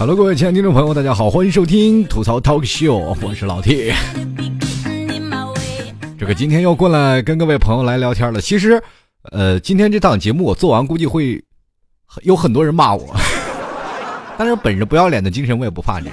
哈喽各位亲爱的听众朋友，大家好，欢迎收听吐槽 Talk Show，我是老 T。这个今天又过来跟各位朋友来聊天了。其实，呃，今天这档节目我做完，估计会有很多人骂我，但是本着不要脸的精神，我也不怕你。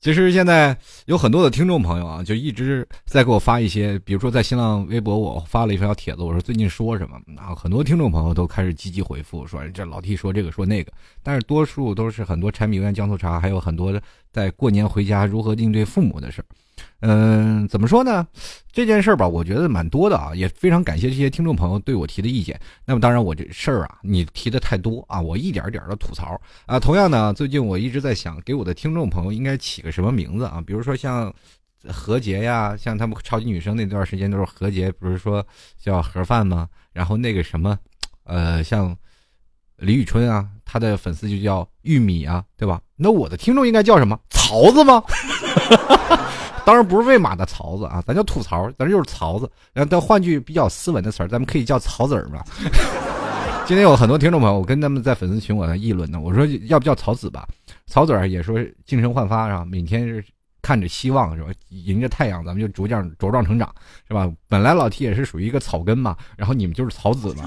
其实现在有很多的听众朋友啊，就一直在给我发一些，比如说在新浪微博我发了一条帖子，我说最近说什么，然后很多听众朋友都开始积极回复，说这老 T 说这个说那个，但是多数都是很多柴米油盐酱醋茶，还有很多在过年回家如何应对父母的事儿。嗯，怎么说呢？这件事儿吧，我觉得蛮多的啊，也非常感谢这些听众朋友对我提的意见。那么当然，我这事儿啊，你提的太多啊，我一点点的吐槽啊。同样呢，最近我一直在想，给我的听众朋友应该起个什么名字啊？比如说像何洁呀，像他们超级女生那段时间都是何洁，不是说叫盒饭吗？然后那个什么，呃，像李宇春啊，她的粉丝就叫玉米啊，对吧？那我的听众应该叫什么？曹子吗？当然不是喂马的槽子啊，咱叫吐槽，咱就是槽子。然后再换句比较斯文的词儿，咱们可以叫曹子儿嘛。今天有很多听众朋友，我跟他们在粉丝群我在议论呢，我说要不叫草子吧？草子儿也说精神焕发是吧？每天是看着希望是吧？迎着太阳，咱们就逐渐茁壮成长是吧？本来老 T 也是属于一个草根嘛，然后你们就是草籽嘛。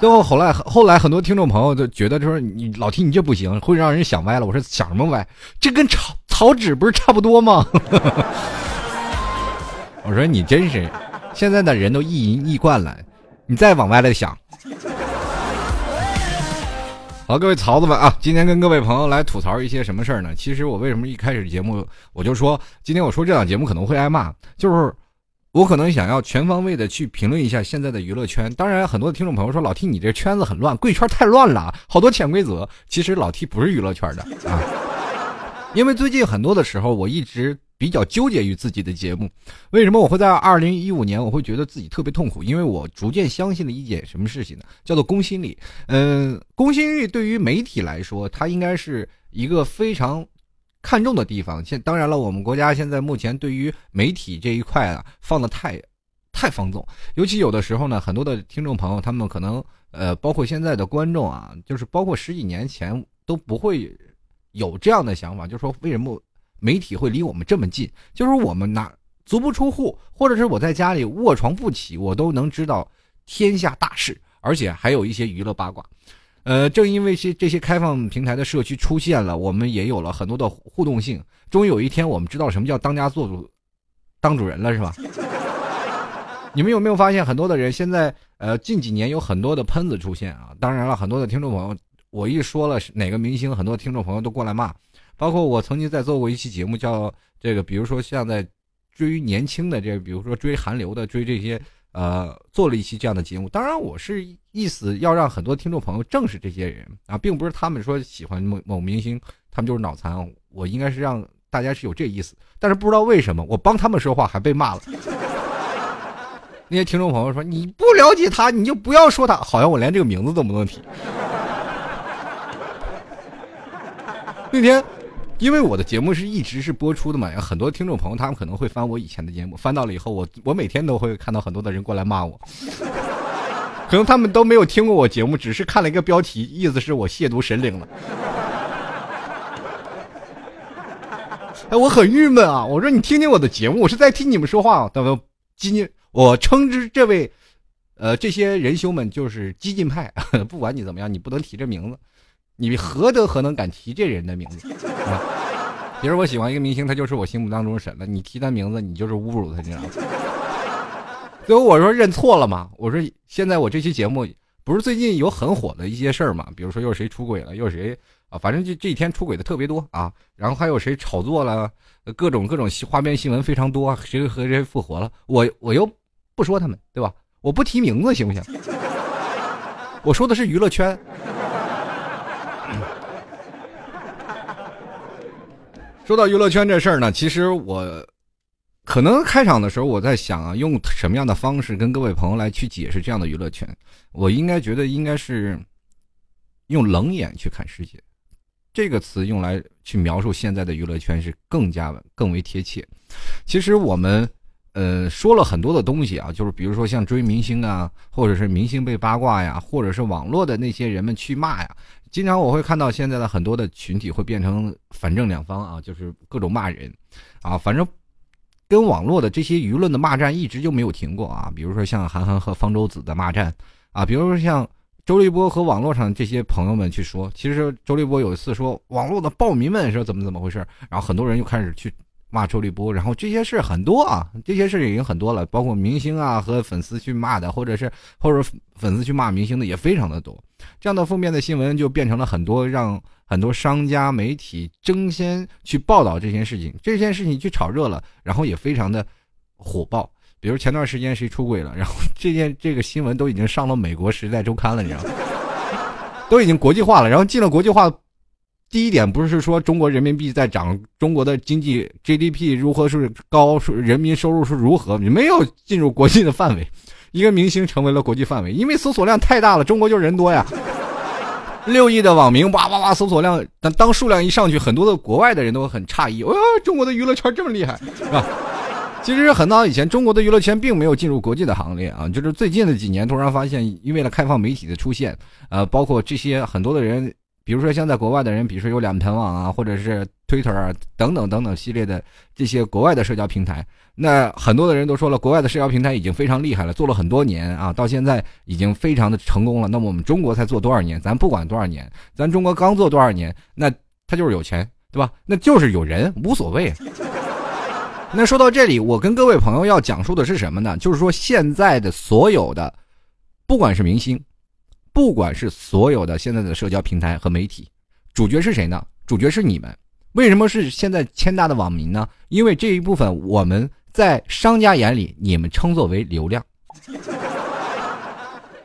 最后后来后来很多听众朋友就觉得就说你老 T 你这不行，会让人想歪了。我说想什么歪？这跟草草纸不是差不多吗？我说你真是，现在的人都一淫一惯了，你再往歪了想。好，各位曹子们啊，今天跟各位朋友来吐槽一些什么事儿呢？其实我为什么一开始节目我就说今天我说这档节目可能会挨骂，就是我可能想要全方位的去评论一下现在的娱乐圈。当然，很多听众朋友说老 T 你这圈子很乱，贵圈太乱了，好多潜规则。其实老 T 不是娱乐圈的啊。因为最近很多的时候，我一直比较纠结于自己的节目。为什么我会在二零一五年，我会觉得自己特别痛苦？因为我逐渐相信了一件什么事情呢？叫做公信力。嗯，公信力对于媒体来说，它应该是一个非常看重的地方。现当然了，我们国家现在目前对于媒体这一块啊，放的太太放纵。尤其有的时候呢，很多的听众朋友，他们可能呃，包括现在的观众啊，就是包括十几年前都不会。有这样的想法，就是说为什么媒体会离我们这么近？就是我们拿足不出户，或者是我在家里卧床不起，我都能知道天下大事，而且还有一些娱乐八卦。呃，正因为些这些开放平台的社区出现了，我们也有了很多的互动性。终于有一天，我们知道什么叫当家做主、当主人了，是吧？你们有没有发现，很多的人现在呃近几年有很多的喷子出现啊？当然了，很多的听众朋友。我一说了哪个明星，很多听众朋友都过来骂，包括我曾经在做过一期节目，叫这个，比如说像在追年轻的这，比如说追韩流的，追这些，呃，做了一期这样的节目。当然，我是意思要让很多听众朋友正视这些人啊，并不是他们说喜欢某某明星，他们就是脑残。我应该是让大家是有这意思，但是不知道为什么我帮他们说话还被骂了。那些听众朋友说你不了解他，你就不要说他，好像我连这个名字都不能提。那天，因为我的节目是一直是播出的嘛，有很多听众朋友他们可能会翻我以前的节目，翻到了以后，我我每天都会看到很多的人过来骂我，可能他们都没有听过我节目，只是看了一个标题，意思是我亵渎神灵了。哎，我很郁闷啊！我说你听听我的节目，我是在听你们说话。他们激进，我称之这位，呃，这些仁兄们就是激进派。不管你怎么样，你不能提这名字。你何德何能敢提这人的名字？啊？比如我喜欢一个明星，他就是我心目当中神了。你提他名字，你就是侮辱他，你知道吗？最后我说认错了嘛。我说现在我这期节目不是最近有很火的一些事儿嘛？比如说又是谁出轨了，又是谁啊？反正这这几天出轨的特别多啊。然后还有谁炒作了，各种各种花边新闻非常多，谁和谁复活了？我我又不说他们，对吧？我不提名字行不行？我说的是娱乐圈。说到娱乐圈这事儿呢，其实我可能开场的时候我在想啊，用什么样的方式跟各位朋友来去解释这样的娱乐圈？我应该觉得应该是用冷眼去看世界，这个词用来去描述现在的娱乐圈是更加更为贴切。其实我们呃，说了很多的东西啊，就是比如说像追明星啊，或者是明星被八卦呀，或者是网络的那些人们去骂呀。经常我会看到现在的很多的群体会变成反正两方啊，就是各种骂人，啊，反正跟网络的这些舆论的骂战一直就没有停过啊。比如说像韩寒和方舟子的骂战啊，比如说像周立波和网络上这些朋友们去说，其实周立波有一次说网络的暴民们说怎么怎么回事，然后很多人又开始去。骂周立波，然后这些事很多啊，这些事已经很多了，包括明星啊和粉丝去骂的，或者是或者粉丝去骂明星的也非常的多。这样的负面的新闻就变成了很多让很多商家媒体争先去报道这件事情，这件事情去炒热了，然后也非常的火爆。比如前段时间谁出轨了，然后这件这个新闻都已经上了美国时代周刊了，你知道吗？都已经国际化了，然后进了国际化。第一点不是说中国人民币在涨，中国的经济 GDP 如何是高，人民收入是如何，你没有进入国际的范围。一个明星成为了国际范围，因为搜索量太大了，中国就人多呀。六亿的网民，哇哇哇，搜索量，但当数量一上去，很多的国外的人都很诧异，哦，中国的娱乐圈这么厉害，是吧？其实很早以前，中国的娱乐圈并没有进入国际的行列啊，就是最近的几年突然发现，因为了开放媒体的出现，呃，包括这些很多的人。比如说，像在国外的人，比如说有两盆网啊，或者是 Twitter 啊，等等等等系列的这些国外的社交平台，那很多的人都说了，国外的社交平台已经非常厉害了，做了很多年啊，到现在已经非常的成功了。那么我们中国才做多少年？咱不管多少年，咱中国刚做多少年，那他就是有钱，对吧？那就是有人，无所谓。那说到这里，我跟各位朋友要讲述的是什么呢？就是说现在的所有的，不管是明星。不管是所有的现在的社交平台和媒体，主角是谁呢？主角是你们。为什么是现在千大的网民呢？因为这一部分我们在商家眼里，你们称作为流量。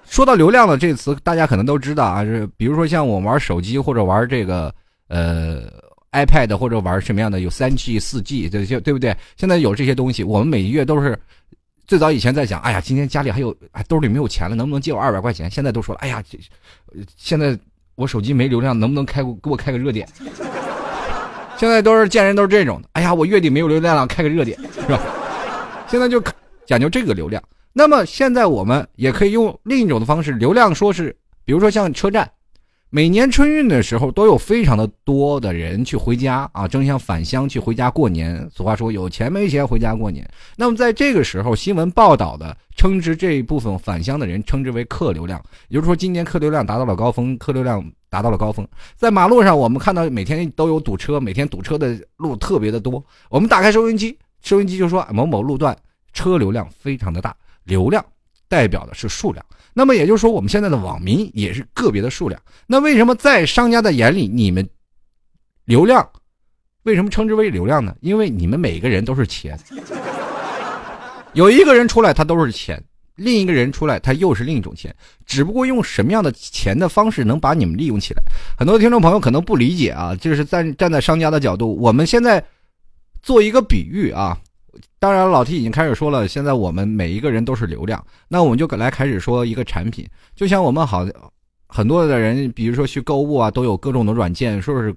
说到流量的这个词，大家可能都知道啊，是比如说像我玩手机或者玩这个呃 iPad 或者玩什么样的，有三 G、四 G 这些，对不对？现在有这些东西，我们每月都是。最早以前在想，哎呀，今天家里还有，兜里没有钱了，能不能借我二百块钱？现在都说了，哎呀，这现在我手机没流量，能不能开给我开个热点？现在都是见人都是这种的，哎呀，我月底没有流量了，开个热点，是吧？现在就讲究这个流量。那么现在我们也可以用另一种的方式，流量说是，比如说像车站。每年春运的时候，都有非常的多的人去回家啊，争相返乡去回家过年。俗话说，有钱没钱回家过年。那么在这个时候，新闻报道的称之这一部分返乡的人称之为客流量，也就是说，今年客流量达到了高峰，客流量达到了高峰。在马路上，我们看到每天都有堵车，每天堵车的路特别的多。我们打开收音机，收音机就说某某路段车流量非常的大，流量代表的是数量。那么也就是说，我们现在的网民也是个别的数量。那为什么在商家的眼里，你们流量为什么称之为流量呢？因为你们每个人都是钱，有一个人出来他都是钱，另一个人出来他又是另一种钱，只不过用什么样的钱的方式能把你们利用起来？很多听众朋友可能不理解啊，就是站站在商家的角度，我们现在做一个比喻啊。当然，老 T 已经开始说了。现在我们每一个人都是流量，那我们就来开始说一个产品。就像我们好很多的人，比如说去购物啊，都有各种的软件，说是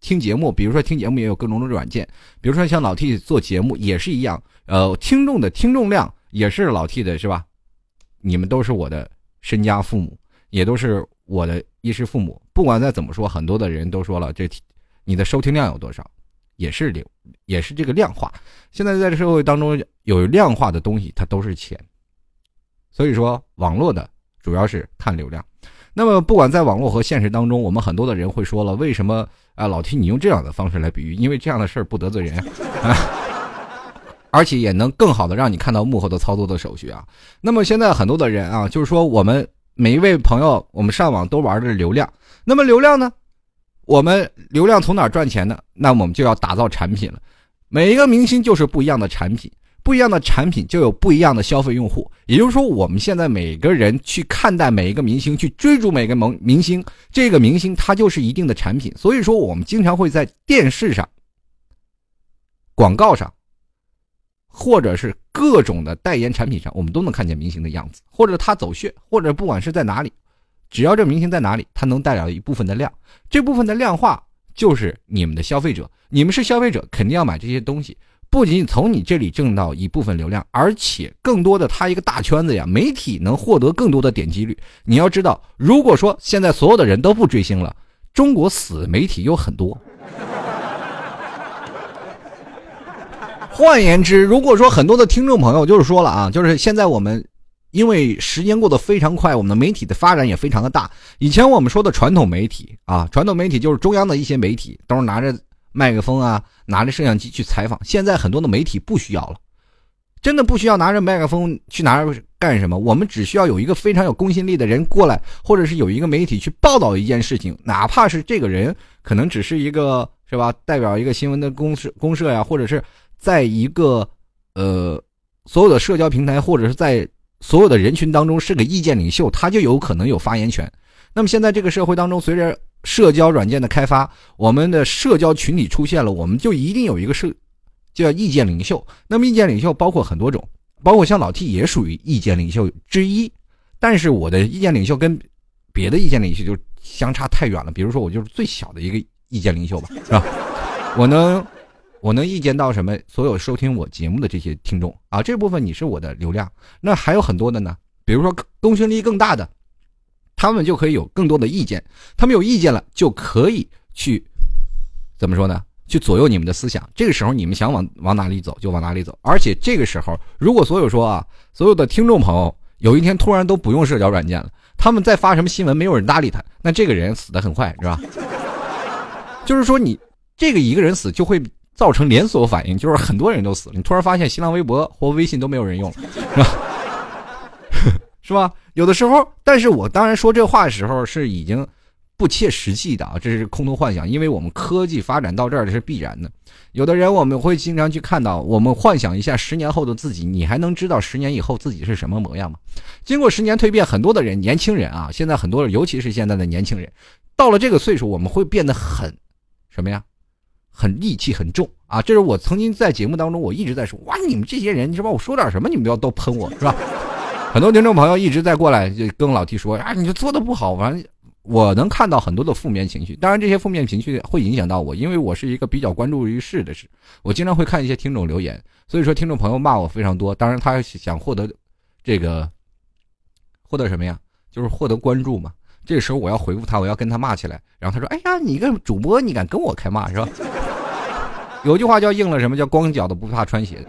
听节目，比如说听节目也有各种的软件。比如说像老 T 做节目也是一样，呃，听众的听众量也是老 T 的，是吧？你们都是我的身家父母，也都是我的衣食父母。不管再怎么说，很多的人都说了，这你的收听量有多少？也是流，也是这个量化。现在在社会当中有量化的东西，它都是钱。所以说，网络的主要是看流量。那么，不管在网络和现实当中，我们很多的人会说了，为什么啊？老提你用这样的方式来比喻，因为这样的事儿不得罪人，啊，而且也能更好的让你看到幕后的操作的手续啊。那么现在很多的人啊，就是说我们每一位朋友，我们上网都玩的是流量。那么流量呢？我们流量从哪赚钱呢？那我们就要打造产品了。每一个明星就是不一样的产品，不一样的产品就有不一样的消费用户。也就是说，我们现在每个人去看待每一个明星，去追逐每个萌明星，这个明星他就是一定的产品。所以说，我们经常会在电视上、广告上，或者是各种的代言产品上，我们都能看见明星的样子，或者他走穴，或者不管是在哪里。只要这明星在哪里，他能带来一部分的量，这部分的量化就是你们的消费者，你们是消费者，肯定要买这些东西。不仅从你这里挣到一部分流量，而且更多的他一个大圈子呀，媒体能获得更多的点击率。你要知道，如果说现在所有的人都不追星了，中国死媒体有很多。换言之，如果说很多的听众朋友就是说了啊，就是现在我们因为时间过得非常快，我们的媒体的发展也非常的大。以前我们说的传统媒体啊，传统媒体就是中央的一些媒体，都是拿着麦克风啊，拿着摄像机去采访。现在很多的媒体不需要了，真的不需要拿着麦克风去拿着干什么。我们只需要有一个非常有公信力的人过来，或者是有一个媒体去报道一件事情，哪怕是这个人可能只是一个是吧，代表一个新闻的公社公社呀，或者是。在一个，呃，所有的社交平台或者是在所有的人群当中是个意见领袖，他就有可能有发言权。那么现在这个社会当中，随着社交软件的开发，我们的社交群体出现了，我们就一定有一个社叫意见领袖。那么意见领袖包括很多种，包括像老 T 也属于意见领袖之一。但是我的意见领袖跟别的意见领袖就相差太远了。比如说我就是最小的一个意见领袖吧，是吧？我能。我能意见到什么？所有收听我节目的这些听众啊，这部分你是我的流量。那还有很多的呢，比如说公信力更大的，他们就可以有更多的意见。他们有意见了，就可以去怎么说呢？去左右你们的思想。这个时候你们想往往哪里走就往哪里走。而且这个时候，如果所有说啊，所有的听众朋友有一天突然都不用社交软件了，他们再发什么新闻，没有人搭理他，那这个人死的很快，是吧？就是说你这个一个人死就会。造成连锁反应，就是很多人都死了。你突然发现新浪微博或微信都没有人用了，是吧？是吧？有的时候，但是我当然说这话的时候是已经不切实际的啊，这是空头幻想，因为我们科技发展到这儿是必然的。有的人我们会经常去看到，我们幻想一下十年后的自己，你还能知道十年以后自己是什么模样吗？经过十年蜕变，很多的人，年轻人啊，现在很多，尤其是现在的年轻人，到了这个岁数，我们会变得很什么呀？很戾气很重啊！这是我曾经在节目当中，我一直在说，哇，你们这些人，你是吧？我说点什么，你们都要都喷我是吧？很多听众朋友一直在过来就跟老 T 说啊，你做的不好，完，我能看到很多的负面情绪。当然，这些负面情绪会影响到我，因为我是一个比较关注于事的事，我经常会看一些听众留言，所以说听众朋友骂我非常多。当然，他想获得这个获得什么呀？就是获得关注嘛。这个时候我要回复他，我要跟他骂起来，然后他说：“哎呀，你一个主播，你敢跟我开骂是吧？”有句话叫“应了什么叫光脚的不怕穿鞋的”。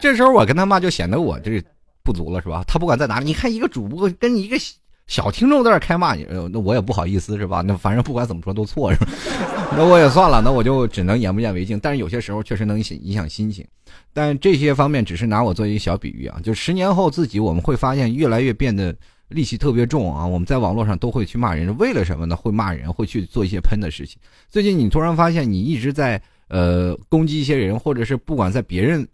这时候我跟他骂，就显得我这不足了，是吧？他不管在哪里，你看一个主播跟一个小听众在这开骂，你那我也不好意思，是吧？那反正不管怎么说都错，是吧？那我也算了，那我就只能眼不见为净。但是有些时候确实能影响心情，但这些方面只是拿我做一个小比喻啊。就十年后自己，我们会发现越来越变得。戾气特别重啊！我们在网络上都会去骂人，为了什么呢？会骂人，会去做一些喷的事情。最近你突然发现，你一直在呃攻击一些人，或者是不管在别人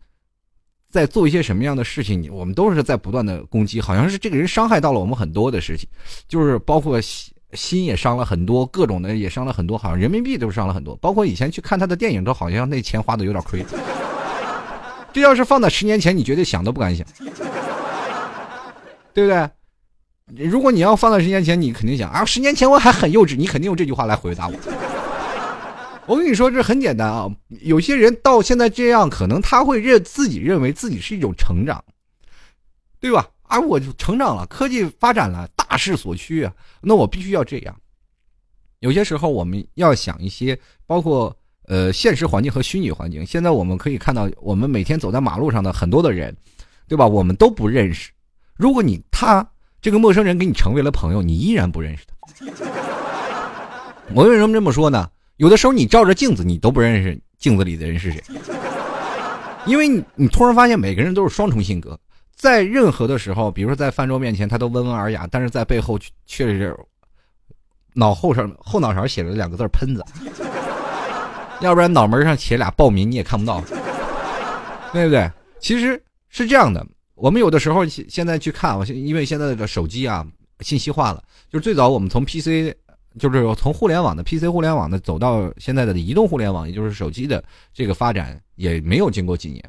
在做一些什么样的事情，你我们都是在不断的攻击，好像是这个人伤害到了我们很多的事情，就是包括心心也伤了很多，各种的也伤了很多，好像人民币都伤了很多。包括以前去看他的电影，都好像那钱花的有点亏。这要是放在十年前，你绝对想都不敢想，对不对？如果你要放在十年前，你肯定想啊，十年前我还很幼稚，你肯定用这句话来回答我。我跟你说，这很简单啊。有些人到现在这样，可能他会认自己认为自己是一种成长，对吧？啊，我就成长了，科技发展了，大势所趋啊，那我必须要这样。有些时候，我们要想一些，包括呃现实环境和虚拟环境。现在我们可以看到，我们每天走在马路上的很多的人，对吧？我们都不认识。如果你他。这个陌生人跟你成为了朋友，你依然不认识他。我为什么这么说呢？有的时候你照着镜子，你都不认识镜子里的人是谁，因为你你突然发现每个人都是双重性格，在任何的时候，比如说在饭桌面前，他都温文尔雅，但是在背后却是脑后上后脑勺写了两个字“喷子”，要不然脑门上写俩暴民你也看不到，对不对？其实是这样的。我们有的时候现现在去看，我现因为现在的手机啊信息化了，就是最早我们从 PC，就是从互联网的 PC 互联网的走到现在的移动互联网，也就是手机的这个发展也没有经过几年，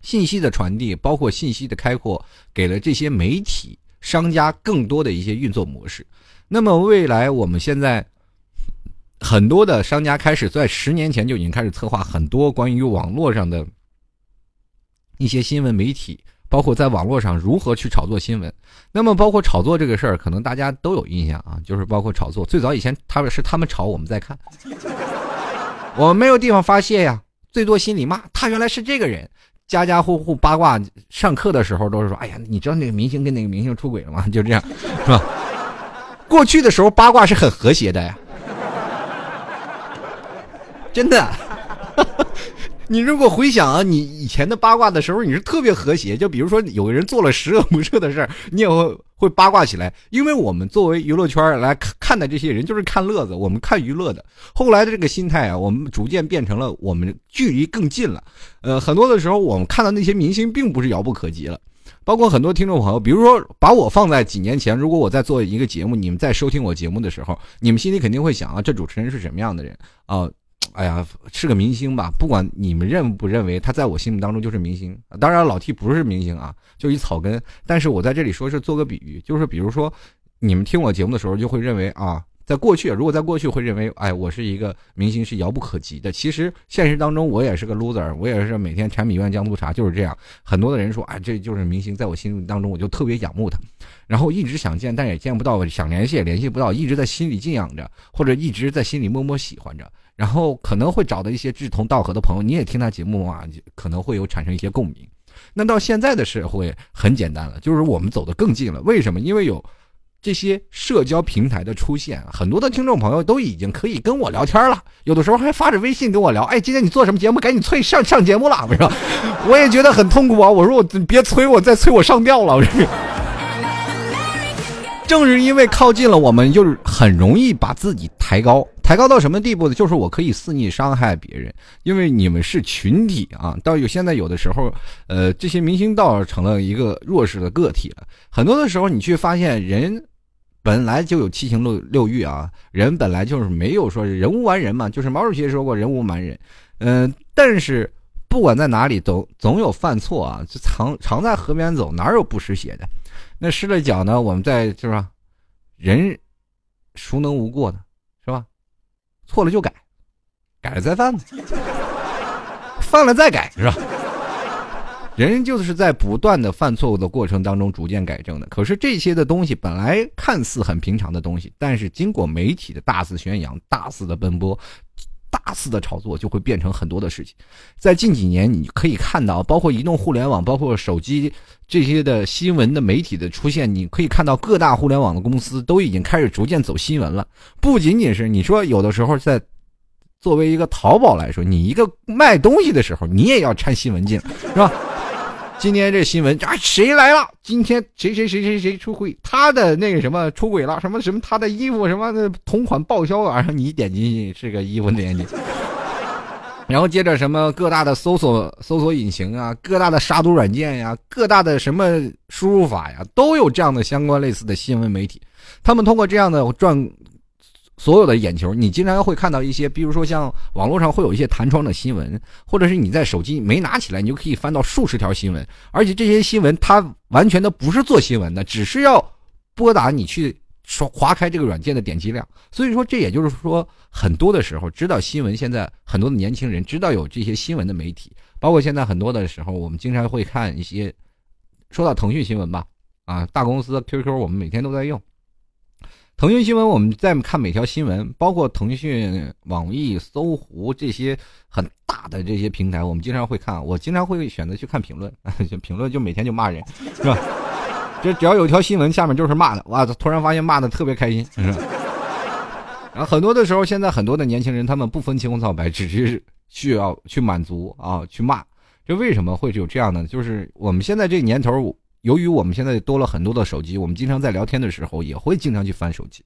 信息的传递，包括信息的开阔，给了这些媒体商家更多的一些运作模式。那么未来我们现在很多的商家开始在十年前就已经开始策划很多关于网络上的一些新闻媒体，包括在网络上如何去炒作新闻。那么，包括炒作这个事儿，可能大家都有印象啊，就是包括炒作。最早以前，他们是他们炒，我们在看，我们没有地方发泄呀，最多心里骂他原来是这个人。家家户户八卦，上课的时候都是说：“哎呀，你知道那个明星跟那个明星出轨了吗？” 就这样，是吧？过去的时候八卦是很和谐的呀，真的。你如果回想啊，你以前的八卦的时候，你是特别和谐。就比如说有个人做了十恶不赦的事儿，你也会会八卦起来。因为我们作为娱乐圈来看看待这些人，就是看乐子，我们看娱乐的。后来的这个心态啊，我们逐渐变成了我们距离更近了。呃，很多的时候我们看到那些明星并不是遥不可及了。包括很多听众朋友，比如说把我放在几年前，如果我在做一个节目，你们在收听我节目的时候，你们心里肯定会想啊，这主持人是什么样的人啊？哎呀，是个明星吧？不管你们认不认为，他在我心目当中就是明星。当然，老 T 不是明星啊，就一草根。但是我在这里说是做个比喻，就是比如说，你们听我节目的时候，就会认为啊，在过去，如果在过去会认为，哎，我是一个明星，是遥不可及的。其实现实当中，我也是个 loser，我也是每天柴米油盐酱醋茶就是这样。很多的人说，哎，这就是明星，在我心目当中，我就特别仰慕他，然后一直想见，但也见不到，想联系也联系不到，一直在心里敬仰着，或者一直在心里默默喜欢着。然后可能会找到一些志同道合的朋友，你也听他节目啊，可能会有产生一些共鸣。那到现在的社会很简单了，就是我们走得更近了。为什么？因为有这些社交平台的出现，很多的听众朋友都已经可以跟我聊天了，有的时候还发着微信跟我聊。哎，今天你做什么节目？赶紧催上上节目了，我说？我也觉得很痛苦啊。我说我别催我，再催我上吊了。我说。正是因为靠近了，我们就是很容易把自己抬高。抬高到什么地步呢？就是我可以肆意伤害别人，因为你们是群体啊。到有现在有的时候，呃，这些明星倒成了一个弱势的个体了。很多的时候，你去发现人本来就有七情六六欲啊，人本来就是没有说人无完人嘛。就是毛主席说过“人无完人”，嗯，但是不管在哪里，总总有犯错啊。就常常在河边走，哪有不湿鞋的？那湿了脚呢？我们在是吧？人孰能无过呢？是吧错了就改，改了再犯呗，犯了再改是吧？人就是在不断的犯错误的过程当中逐渐改正的。可是这些的东西本来看似很平常的东西，但是经过媒体的大肆宣扬、大肆的奔波。大肆的炒作就会变成很多的事情，在近几年你可以看到，包括移动互联网、包括手机这些的新闻的媒体的出现，你可以看到各大互联网的公司都已经开始逐渐走新闻了。不仅仅是你说有的时候在作为一个淘宝来说，你一个卖东西的时候，你也要掺新闻进，是吧？今天这新闻啊，谁来了？今天谁谁谁谁谁出轨？他的那个什么出轨了？什么什么？他的衣服什么的同款报销啊？你点进去是个衣服链接，然后接着什么各大的搜索搜索引擎啊，各大的杀毒软件呀，各大的什么输入法呀，都有这样的相关类似的新闻媒体，他们通过这样的赚。所有的眼球，你经常会看到一些，比如说像网络上会有一些弹窗的新闻，或者是你在手机没拿起来，你就可以翻到数十条新闻，而且这些新闻它完全的不是做新闻的，只是要拨打你去刷划开这个软件的点击量。所以说，这也就是说，很多的时候知道新闻，现在很多的年轻人知道有这些新闻的媒体，包括现在很多的时候，我们经常会看一些，说到腾讯新闻吧，啊，大公司 QQ 我们每天都在用。腾讯新闻，我们在看每条新闻，包括腾讯、网易、搜狐这些很大的这些平台，我们经常会看。我经常会选择去看评论，评论就每天就骂人，是吧？就只要有一条新闻，下面就是骂的，哇！突然发现骂的特别开心，是吧？然后很多的时候，现在很多的年轻人，他们不分青红皂白，只是需要去满足啊，去骂。这为什么会有这样呢？就是我们现在这年头。由于我们现在多了很多的手机，我们经常在聊天的时候也会经常去翻手机。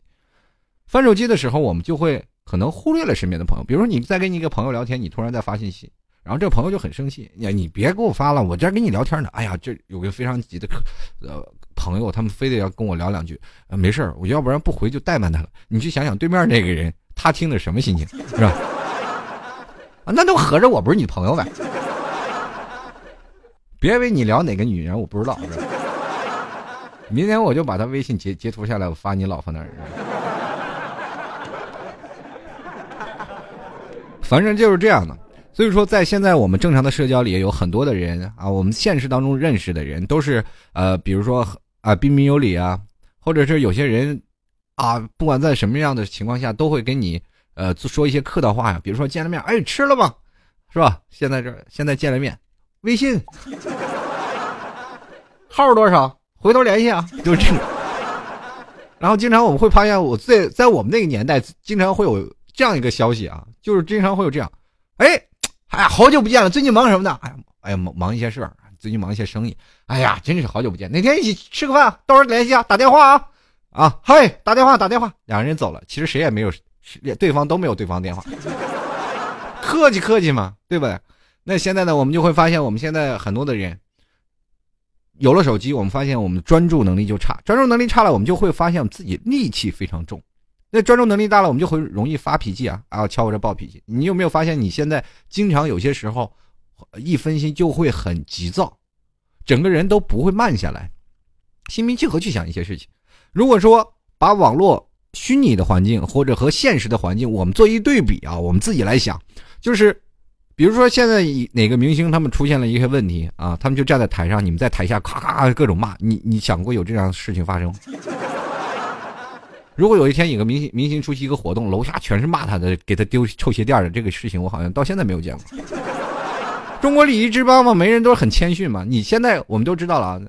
翻手机的时候，我们就会可能忽略了身边的朋友。比如说，你在跟你一个朋友聊天，你突然在发信息，然后这个朋友就很生气：“你你别给我发了，我这跟你聊天呢。”哎呀，这有个非常急的客呃朋友，他们非得要跟我聊两句。呃，没事我要不然不回就怠慢他了。你去想想对面那个人，他听的什么心情，是吧？啊，那都合着我不是你朋友呗。别以为你聊哪个女人，我不知道。明天我就把他微信截截图下来，我发你老婆那儿。反正就是这样的。所以说，在现在我们正常的社交里，有很多的人啊，我们现实当中认识的人，都是呃，比如说啊，彬彬有礼啊，或者是有些人啊，不管在什么样的情况下，都会跟你呃说一些客套话呀。比如说见了面，哎，吃了吗？是吧？现在这现在见了面，微信号多少？回头联系啊，就这个。然后经常我们会发现，我在在我们那个年代，经常会有这样一个消息啊，就是经常会有这样，哎。哎呀，好久不见了！最近忙什么呢？哎呀，哎呀，忙忙一些事儿，最近忙一些生意。哎呀，真是好久不见，哪天一起吃个饭？到时候联系啊，打电话啊，啊，嗨，打电话，打电话。两个人走了，其实谁也没有，对方都没有对方电话，客气客气嘛，对不对？那现在呢，我们就会发现，我们现在很多的人有了手机，我们发现我们专注能力就差，专注能力差了，我们就会发现自己戾气非常重。那专注能力大了，我们就会容易发脾气啊！啊，瞧我这暴脾气！你有没有发现，你现在经常有些时候，一分心就会很急躁，整个人都不会慢下来，心平气和去想一些事情。如果说把网络虚拟的环境或者和现实的环境，我们做一对比啊，我们自己来想，就是，比如说现在哪个明星他们出现了一些问题啊，他们就站在台上，你们在台下咔咔各种骂你，你想过有这样的事情发生？如果有一天有个明星明星出席一个活动，楼下全是骂他的，给他丢臭鞋垫的这个事情，我好像到现在没有见过。中国礼仪之邦嘛，没人都是很谦逊嘛。你现在我们都知道了，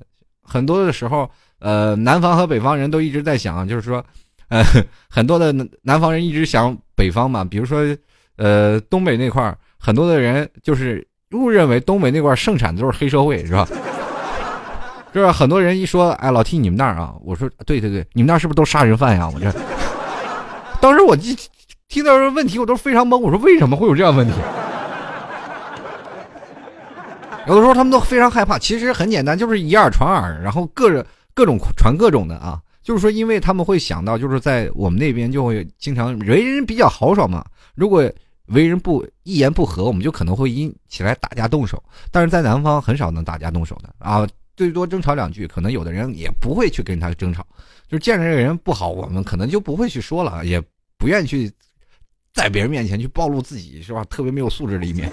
很多的时候，呃，南方和北方人都一直在想，就是说，呃，很多的南方人一直想北方嘛，比如说，呃，东北那块很多的人就是误认为东北那块盛产的都是黑社会，是吧？是吧？很多人一说，哎，老提你们那儿啊，我说，对对对，你们那儿是不是都杀人犯呀？我这，当时我一听到这问题，我都非常懵。我说，为什么会有这样问题？有的时候他们都非常害怕。其实很简单，就是以耳传耳，然后各各种传各种的啊。就是说，因为他们会想到，就是在我们那边就会经常为人比较豪爽嘛。如果为人不一言不合，我们就可能会因起来打架动手。但是在南方很少能打架动手的啊。最多争吵两句，可能有的人也不会去跟他争吵，就是见着这个人不好，我们可能就不会去说了，也不愿意去在别人面前去暴露自己，是吧？特别没有素质的一面。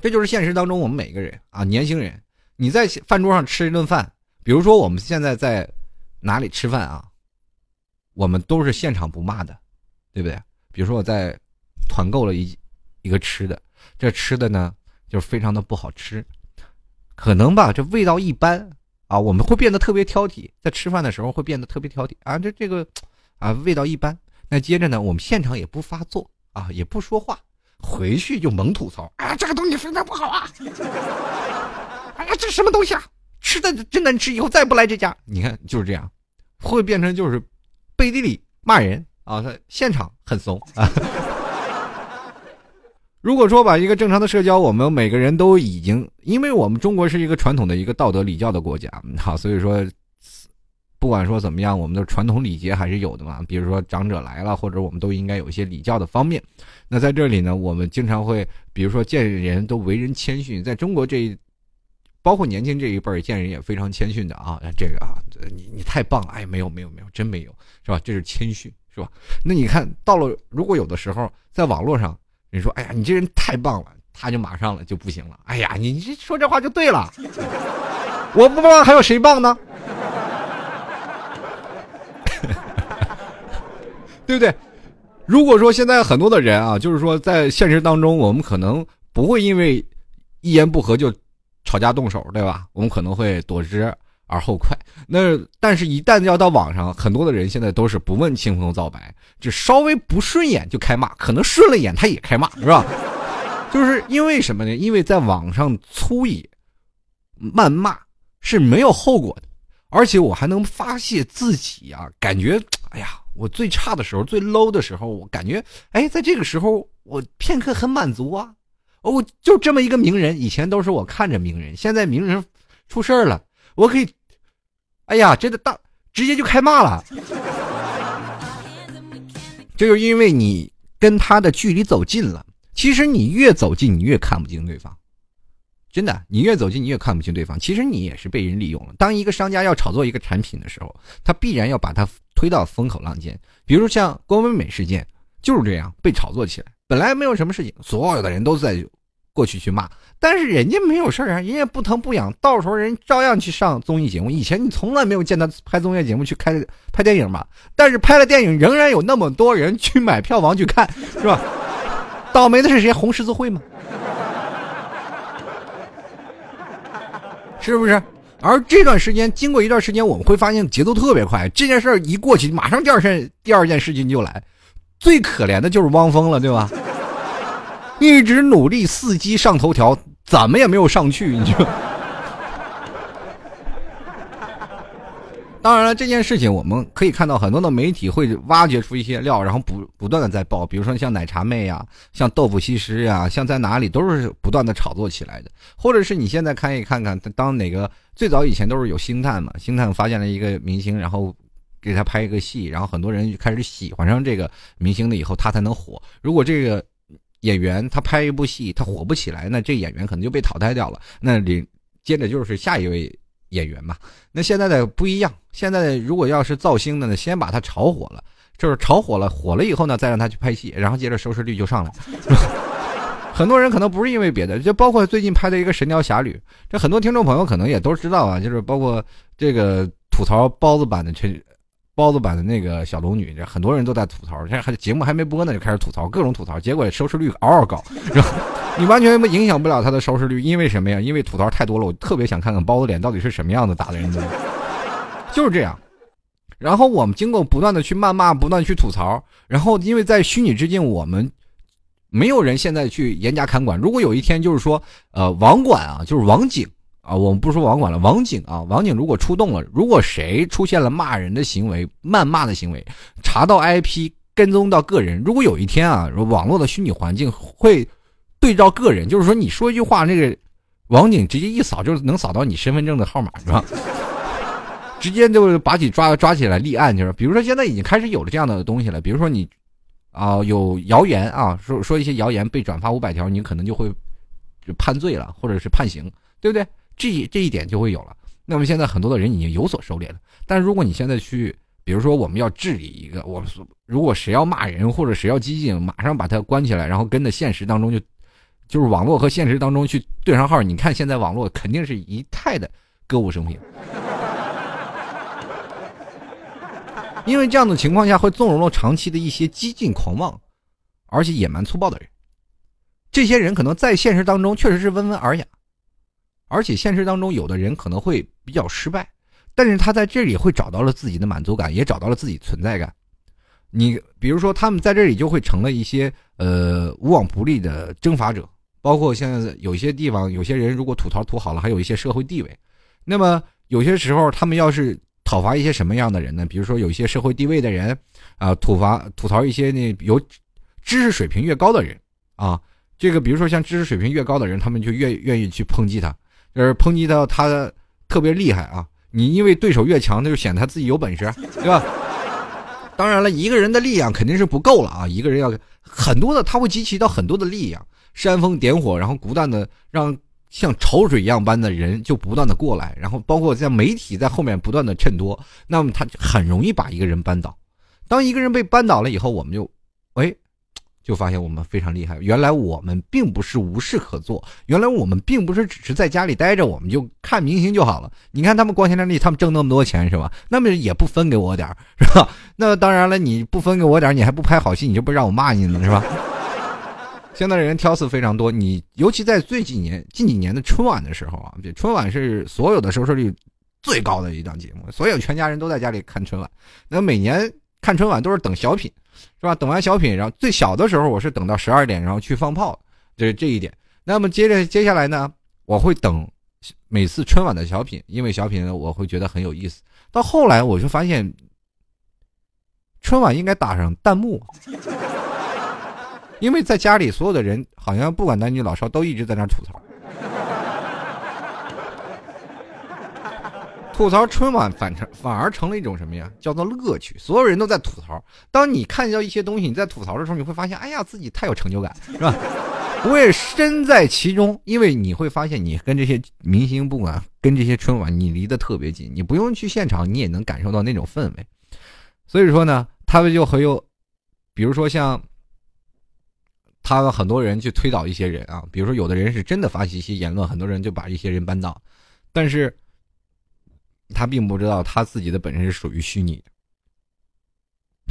这就是现实当中我们每个人啊，年轻人，你在饭桌上吃一顿饭，比如说我们现在在哪里吃饭啊，我们都是现场不骂的，对不对？比如说我在团购了一一个吃的，这吃的呢就是非常的不好吃。可能吧，这味道一般啊，我们会变得特别挑剔，在吃饭的时候会变得特别挑剔啊，这这个啊味道一般。那接着呢，我们现场也不发作啊，也不说话，回去就猛吐槽啊，这个东西非常不好啊，哎呀，这什么东西啊，吃的真难吃，以后再不来这家。你看就是这样，会变成就是背地里骂人啊，他现场很怂啊。如果说把一个正常的社交，我们每个人都已经，因为我们中国是一个传统的一个道德礼教的国家，好，所以说，不管说怎么样，我们的传统礼节还是有的嘛。比如说长者来了，或者我们都应该有一些礼教的方面。那在这里呢，我们经常会，比如说见人都为人谦逊，在中国这一，包括年轻这一辈儿见人也非常谦逊的啊。这个啊，你你太棒了，哎，没有没有没有，真没有，是吧？这是谦逊，是吧？那你看到了，如果有的时候在网络上。人说：“哎呀，你这人太棒了！”他就马上了就不行了。哎呀，你这说这话就对了。我不棒，还有谁棒呢？对不对？如果说现在很多的人啊，就是说在现实当中，我们可能不会因为一言不合就吵架动手，对吧？我们可能会躲之。而后快，那但是，一旦要到网上，很多的人现在都是不问青红皂白，就稍微不顺眼就开骂，可能顺了眼他也开骂，是吧？就是因为什么呢？因为在网上粗野、谩骂是没有后果的，而且我还能发泄自己啊，感觉，哎呀，我最差的时候、最 low 的时候，我感觉，哎，在这个时候，我片刻很满足啊。哦，就这么一个名人，以前都是我看着名人，现在名人出事了，我可以。哎呀，真的大，直接就开骂了。这就是因为你跟他的距离走近了。其实你越走近，你越看不清对方。真的，你越走近，你越看不清对方。其实你也是被人利用了。当一个商家要炒作一个产品的时候，他必然要把它推到风口浪尖。比如像郭美美事件，就是这样被炒作起来。本来没有什么事情，所有的人都在过去去骂，但是人家没有事儿啊，人家不疼不痒，到时候人照样去上综艺节目。以前你从来没有见他拍综艺节目去开拍电影嘛？但是拍了电影，仍然有那么多人去买票房去看，是吧？倒霉的是谁？红十字会吗？是不是？而这段时间，经过一段时间，我们会发现节奏特别快。这件事儿一过去，马上第二件第二件事情就来。最可怜的就是汪峰了，对吧？一直努力伺机上头条，怎么也没有上去，你就。当然了，这件事情我们可以看到，很多的媒体会挖掘出一些料，然后不不断的在报，比如说像奶茶妹呀，像豆腐西施呀，像在哪里都是不断的炒作起来的。或者是你现在看一看看，当哪个最早以前都是有星探嘛，星探发现了一个明星，然后给他拍一个戏，然后很多人就开始喜欢上这个明星了，以后他才能火。如果这个演员他拍一部戏他火不起来，那这演员可能就被淘汰掉了。那里接着就是下一位。演员嘛，那现在的不一样。现在如果要是造星的呢，先把他炒火了，就是炒火了，火了以后呢，再让他去拍戏，然后接着收视率就上来。很多人可能不是因为别的，就包括最近拍的一个《神雕侠侣》，这很多听众朋友可能也都知道啊，就是包括这个吐槽包子版的陈。包子版的那个小龙女，很多人都在吐槽。这还节目还没播呢，就开始吐槽，各种吐槽，结果收视率嗷嗷高。然后你完全影响不了他的收视率，因为什么呀？因为吐槽太多了。我特别想看看包子脸到底是什么样子打的人的，就是这样。然后我们经过不断的去谩骂，不断去吐槽，然后因为在虚拟之境，我们没有人现在去严加看管。如果有一天就是说，呃，网管啊，就是网警。啊，我们不说网管了，网警啊，网警如果出动了，如果谁出现了骂人的行为、谩骂的行为，查到 IP，跟踪到个人，如果有一天啊，网络的虚拟环境会对照个人，就是说你说一句话，那个网警直接一扫就能扫到你身份证的号码，是吧？直接就把你抓抓起来立案，就是比如说现在已经开始有了这样的东西了，比如说你啊有谣言啊，说说一些谣言被转发五百条，你可能就会就判罪了，或者是判刑，对不对？这这一点就会有了。那么现在很多的人已经有所收敛了。但如果你现在去，比如说我们要治理一个，我们如果谁要骂人或者谁要激进，马上把他关起来，然后跟着现实当中就，就是网络和现实当中去对上号。你看现在网络肯定是一派的歌舞升平，因为这样的情况下会纵容了长期的一些激进狂妄，而且野蛮粗暴的人。这些人可能在现实当中确实是温文尔雅。而且现实当中，有的人可能会比较失败，但是他在这里会找到了自己的满足感，也找到了自己存在感。你比如说，他们在这里就会成了一些呃无往不利的征伐者，包括现在有些地方，有些人如果吐槽吐好了，还有一些社会地位。那么有些时候，他们要是讨伐一些什么样的人呢？比如说有一些社会地位的人啊，吐伐吐槽一些那有知识水平越高的人啊，这个比如说像知识水平越高的人，他们就越愿意去抨击他。就是抨击到他特别厉害啊！你因为对手越强，那就显得他自己有本事，对吧？当然了，一个人的力量肯定是不够了啊！一个人要很多的，他会集齐到很多的力量，煽风点火，然后不断的让像潮水一样般的人就不断的过来，然后包括在媒体在后面不断的衬托，那么他很容易把一个人扳倒。当一个人被扳倒了以后，我们就，哎。就发现我们非常厉害，原来我们并不是无事可做，原来我们并不是只是在家里待着，我们就看明星就好了。你看他们光鲜亮丽，他们挣那么多钱是吧？那么也不分给我点是吧？那当然了，你不分给我点你还不拍好戏，你就不让我骂你呢是吧？现在人挑刺非常多，你尤其在最几年近几年的春晚的时候啊，春晚是所有的收视率最高的一档节目，所有全家人都在家里看春晚，那每年看春晚都是等小品。是吧？等完小品，然后最小的时候我是等到十二点，然后去放炮，这这一点。那么接着接下来呢，我会等每次春晚的小品，因为小品我会觉得很有意思。到后来我就发现，春晚应该打上弹幕，因为在家里所有的人好像不管男女老少都一直在那吐槽。吐槽春晚反成反而成了一种什么呀？叫做乐趣。所有人都在吐槽。当你看到一些东西，你在吐槽的时候，你会发现，哎呀，自己太有成就感，是吧？我也身在其中，因为你会发现，你跟这些明星，不管跟这些春晚，你离得特别近，你不用去现场，你也能感受到那种氛围。所以说呢，他们就很有，比如说像他们很多人去推导一些人啊，比如说有的人是真的发起一些言论，很多人就把一些人扳倒，但是他并不知道他自己的本身是属于虚拟的，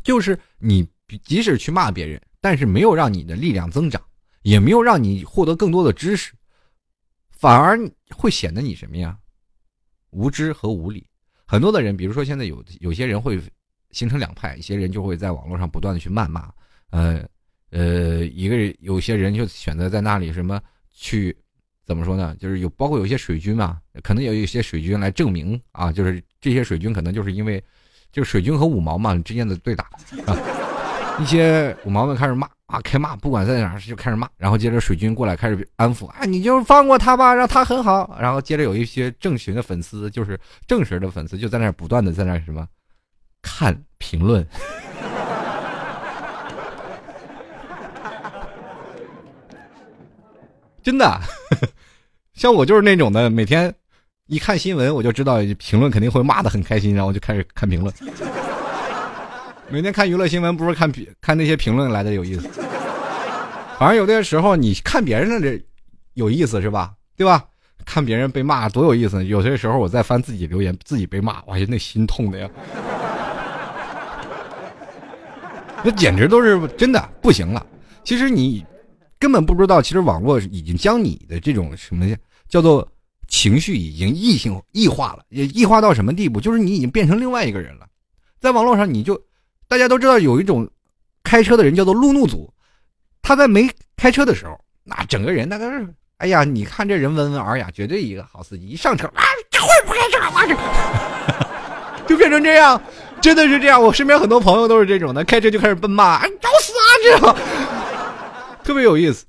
就是你即使去骂别人，但是没有让你的力量增长，也没有让你获得更多的知识，反而会显得你什么呀？无知和无理。很多的人，比如说现在有有些人会形成两派，一些人就会在网络上不断的去谩骂，呃。呃，一个人有些人就选择在那里什么去，怎么说呢？就是有包括有些水军嘛，可能有一些水军来证明啊，就是这些水军可能就是因为，就水军和五毛嘛之间的对打啊，一些五毛们开始骂啊，开骂，不管在哪就开始骂，然后接着水军过来开始安抚啊，你就放过他吧，让他很好，然后接着有一些正群的粉丝，就是正式的粉丝就在那不断的在那什么看评论。真的，像我就是那种的，每天一看新闻，我就知道评论肯定会骂的很开心，然后就开始看评论。每天看娱乐新闻，不是看看那些评论来的有意思。反正有的时候你看别人的这有意思是吧？对吧？看别人被骂多有意思。有些时候我在翻自己留言，自己被骂，哇，那心痛的呀！那简直都是真的不行了。其实你。根本不知道，其实网络已经将你的这种什么叫做情绪已经异性异化了，也异化到什么地步？就是你已经变成另外一个人了。在网络上，你就大家都知道有一种开车的人叫做路怒族，他在没开车的时候，那整个人那都是哎呀，你看这人温文尔雅，绝对一个好司机。一上车啊，这会不开车啊，就变成这样，真的是这样。我身边很多朋友都是这种的，开车就开始奔骂，找死啊这样。特别有意思，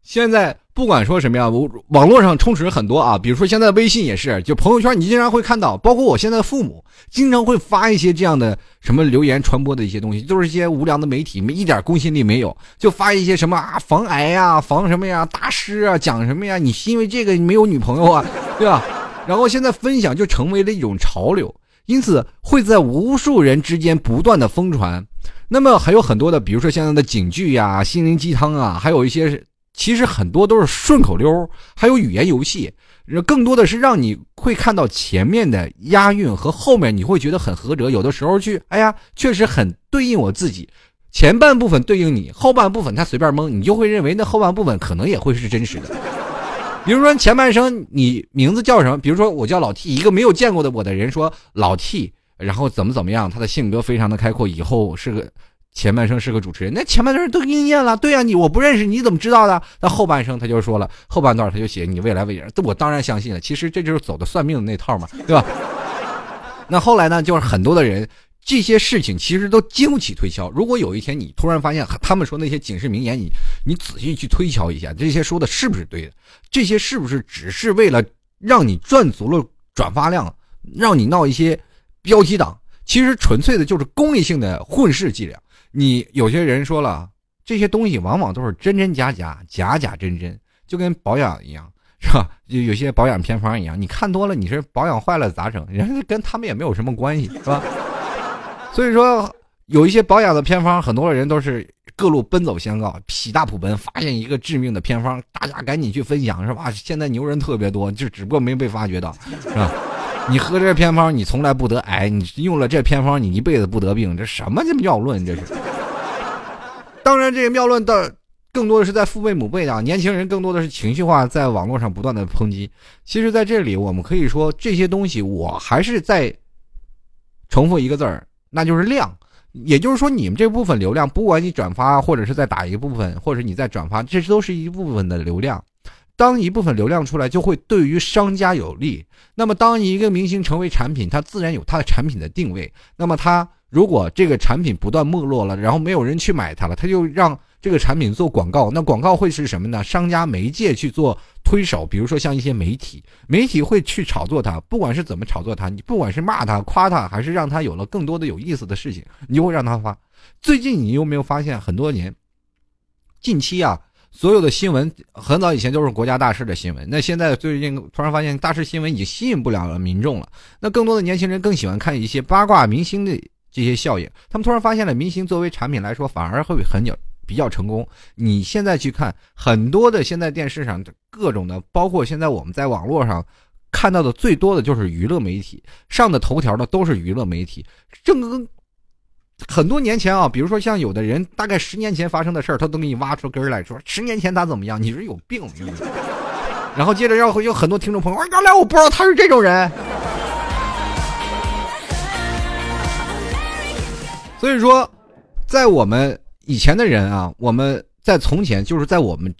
现在不管说什么呀，我网络上充斥很多啊，比如说现在微信也是，就朋友圈你经常会看到，包括我现在的父母经常会发一些这样的什么留言传播的一些东西，都是一些无良的媒体，没一点公信力没有，就发一些什么啊防癌呀、防什么呀、大师啊讲什么呀，你是因为这个没有女朋友啊，对吧？然后现在分享就成为了一种潮流，因此会在无数人之间不断的疯传。那么还有很多的，比如说现在的警句呀、心灵鸡汤啊，还有一些其实很多都是顺口溜，还有语言游戏，更多的是让你会看到前面的押韵和后面你会觉得很合辙。有的时候去，哎呀，确实很对应我自己，前半部分对应你，后半部分他随便蒙，你就会认为那后半部分可能也会是真实的。比如说前半生你名字叫什么？比如说我叫老 T，一个没有见过的我的人说老 T。然后怎么怎么样？他的性格非常的开阔，以后是个前半生是个主持人，那前半生都应验了。对呀，你我不认识，你怎么知道的？那后半生他就说了，后半段他就写你未来未来，我当然相信了。其实这就是走的算命的那套嘛，对吧？那后来呢，就是很多的人这些事情其实都经不起推敲。如果有一天你突然发现他们说那些警示名言，你你仔细去推敲一下，这些说的是不是对的？这些是不是只是为了让你赚足了转发量，让你闹一些？标题党其实纯粹的就是功利性的混世伎俩。你有些人说了，这些东西往往都是真真假假，假假真真，就跟保养一样，是吧？有有些保养偏方一样，你看多了，你是保养坏了咋整？人家跟他们也没有什么关系，是吧？所以说，有一些保养的偏方，很多人都是各路奔走相告，喜大普奔，发现一个致命的偏方，大家赶紧去分享，是吧？现在牛人特别多，就只不过没被发掘到，是吧？你喝这偏方，你从来不得癌；你用了这偏方，你一辈子不得病。这什么这妙论？这是。当然，这个妙论的更多的是在父辈母辈的年轻人，更多的是情绪化，在网络上不断的抨击。其实，在这里，我们可以说这些东西，我还是在重复一个字儿，那就是量。也就是说，你们这部分流量，不管你转发，或者是再打一部分，或者你再转发，这都是一部分的流量。当一部分流量出来，就会对于商家有利。那么，当一个明星成为产品，他自然有他的产品的定位。那么，他如果这个产品不断没落了，然后没有人去买它了，他就让这个产品做广告。那广告会是什么呢？商家媒介去做推手，比如说像一些媒体，媒体会去炒作它。不管是怎么炒作它，你不管是骂它、夸它，还是让它有了更多的有意思的事情，你就会让它发。最近你有没有发现，很多年，近期啊？所有的新闻很早以前都是国家大事的新闻，那现在最近突然发现大事新闻已经吸引不了了民众了。那更多的年轻人更喜欢看一些八卦明星的这些效应。他们突然发现了明星作为产品来说，反而会很有比较成功。你现在去看很多的现在电视上各种的，包括现在我们在网络上看到的最多的就是娱乐媒体上的头条的都是娱乐媒体，正跟很多年前啊，比如说像有的人大概十年前发生的事儿，他都给你挖出根来说十年前他怎么样，你是有病。然后接着要有很多听众朋友，原来我不知道他是这种人。所以说，在我们以前的人啊，我们在从前就是在我们，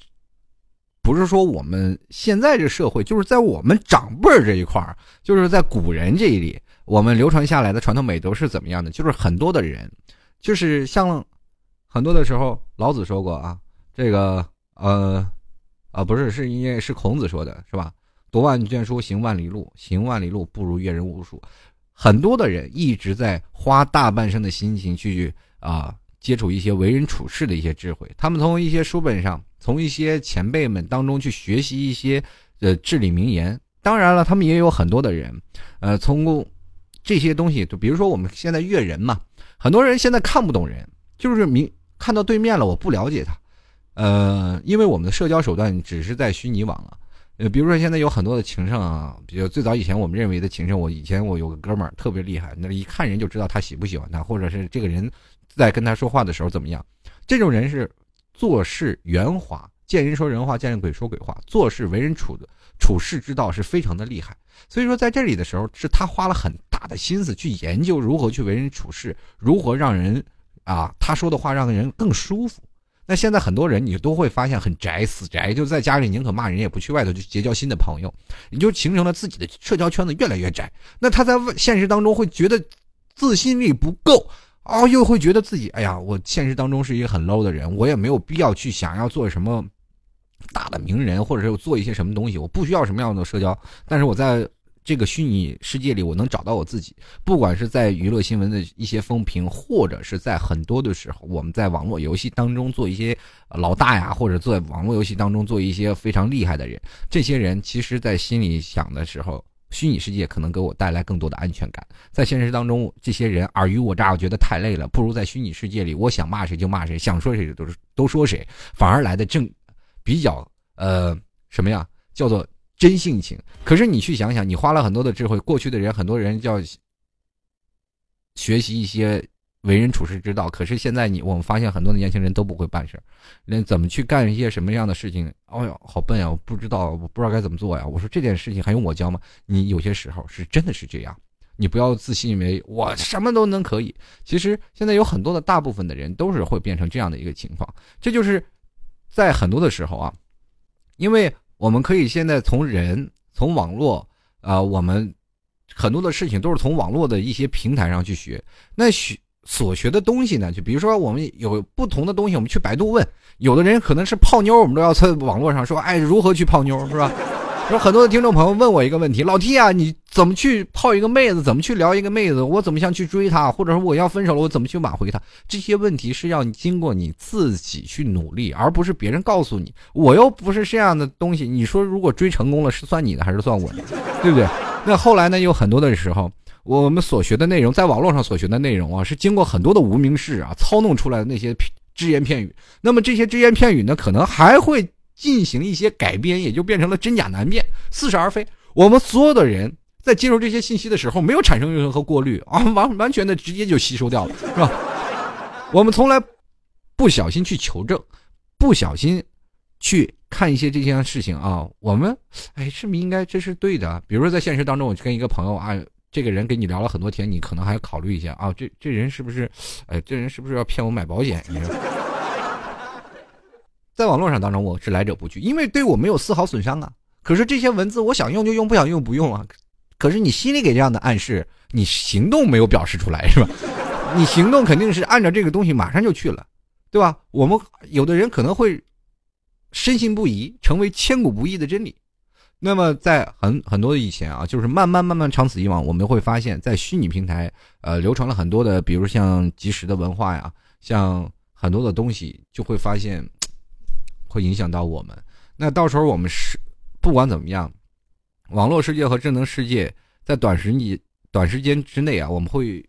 不是说我们现在这社会，就是在我们长辈这一块儿，就是在古人这一里，我们流传下来的传统美德是怎么样的？就是很多的人，就是像很多的时候，老子说过啊，这个呃。啊，不是，是因为是孔子说的，是吧？读万卷书，行万里路，行万里路不如阅人无数。很多的人一直在花大半生的心情去啊接触一些为人处事的一些智慧，他们从一些书本上，从一些前辈们当中去学习一些呃至理名言。当然了，他们也有很多的人，呃，从这些东西，就比如说我们现在阅人嘛，很多人现在看不懂人，就是明看到对面了，我不了解他。呃，因为我们的社交手段只是在虚拟网了，呃，比如说现在有很多的情圣啊，比如最早以前我们认为的情圣，我以前我有个哥们儿特别厉害，那一看人就知道他喜不喜欢他，或者是这个人在跟他说话的时候怎么样。这种人是做事圆滑，见人说人话，见人鬼说鬼话，做事为人处的处事之道是非常的厉害。所以说在这里的时候，是他花了很大的心思去研究如何去为人处事，如何让人啊他说的话让人更舒服。那现在很多人，你都会发现很宅，死宅，就在家里宁可骂人也不去外头去结交新的朋友，你就形成了自己的社交圈子越来越窄。那他在现实当中会觉得自信力不够，哦，又会觉得自己，哎呀，我现实当中是一个很 low 的人，我也没有必要去想要做什么大的名人，或者是做一些什么东西，我不需要什么样的社交，但是我在。这个虚拟世界里，我能找到我自己。不管是在娱乐新闻的一些风评，或者是在很多的时候，我们在网络游戏当中做一些老大呀，或者在网络游戏当中做一些非常厉害的人，这些人其实，在心里想的时候，虚拟世界可能给我带来更多的安全感。在现实当中，这些人尔虞我诈，我觉得太累了。不如在虚拟世界里，我想骂谁就骂谁，想说谁就都都说谁，反而来的正比较呃什么呀？叫做。真性情，可是你去想想，你花了很多的智慧，过去的人很多人叫学习一些为人处事之道，可是现在你我们发现很多的年轻人都不会办事，那怎么去干一些什么样的事情？哦哟，好笨呀！我不知道，我不知道该怎么做呀！我说这件事情还用我教吗？你有些时候是真的是这样，你不要自信为我什么都能可以。其实现在有很多的大部分的人都是会变成这样的一个情况，这就是在很多的时候啊，因为。我们可以现在从人从网络啊，我们很多的事情都是从网络的一些平台上去学。那学所学的东西呢，就比如说我们有不同的东西，我们去百度问。有的人可能是泡妞，我们都要在网络上说，哎，如何去泡妞，是吧？有很多的听众朋友问我一个问题：老 T 啊，你怎么去泡一个妹子？怎么去聊一个妹子？我怎么想去追她？或者说我要分手了，我怎么去挽回她？这些问题是要经过你自己去努力，而不是别人告诉你。我又不是这样的东西。你说如果追成功了，是算你的还是算我的？对不对？那后来呢？有很多的时候，我们所学的内容，在网络上所学的内容啊，是经过很多的无名氏啊操弄出来的那些只言片语。那么这些只言片语呢，可能还会。进行一些改编，也就变成了真假难辨、似是而非。我们所有的人在接受这些信息的时候，没有产生任何过滤啊，完完全的直接就吸收掉了，是吧？我们从来不小心去求证，不小心去看一些这些事情啊。我们哎，是不是应该这是对的？比如说在现实当中，我去跟一个朋友啊，这个人跟你聊了很多天，你可能还要考虑一下啊，这这人是不是？哎，这人是不是要骗我买保险？你说？在网络上当中，我是来者不拒，因为对我没有丝毫损伤啊。可是这些文字，我想用就用，不想用不用啊。可是你心里给这样的暗示，你行动没有表示出来，是吧？你行动肯定是按照这个东西马上就去了，对吧？我们有的人可能会深信不疑，成为千古不易的真理。那么在很很多的以前啊，就是慢慢慢慢长此以往，我们会发现，在虚拟平台呃流传了很多的，比如像即时的文化呀，像很多的东西，就会发现。会影响到我们，那到时候我们是不管怎么样，网络世界和智能世界在短时你短时间之内啊，我们会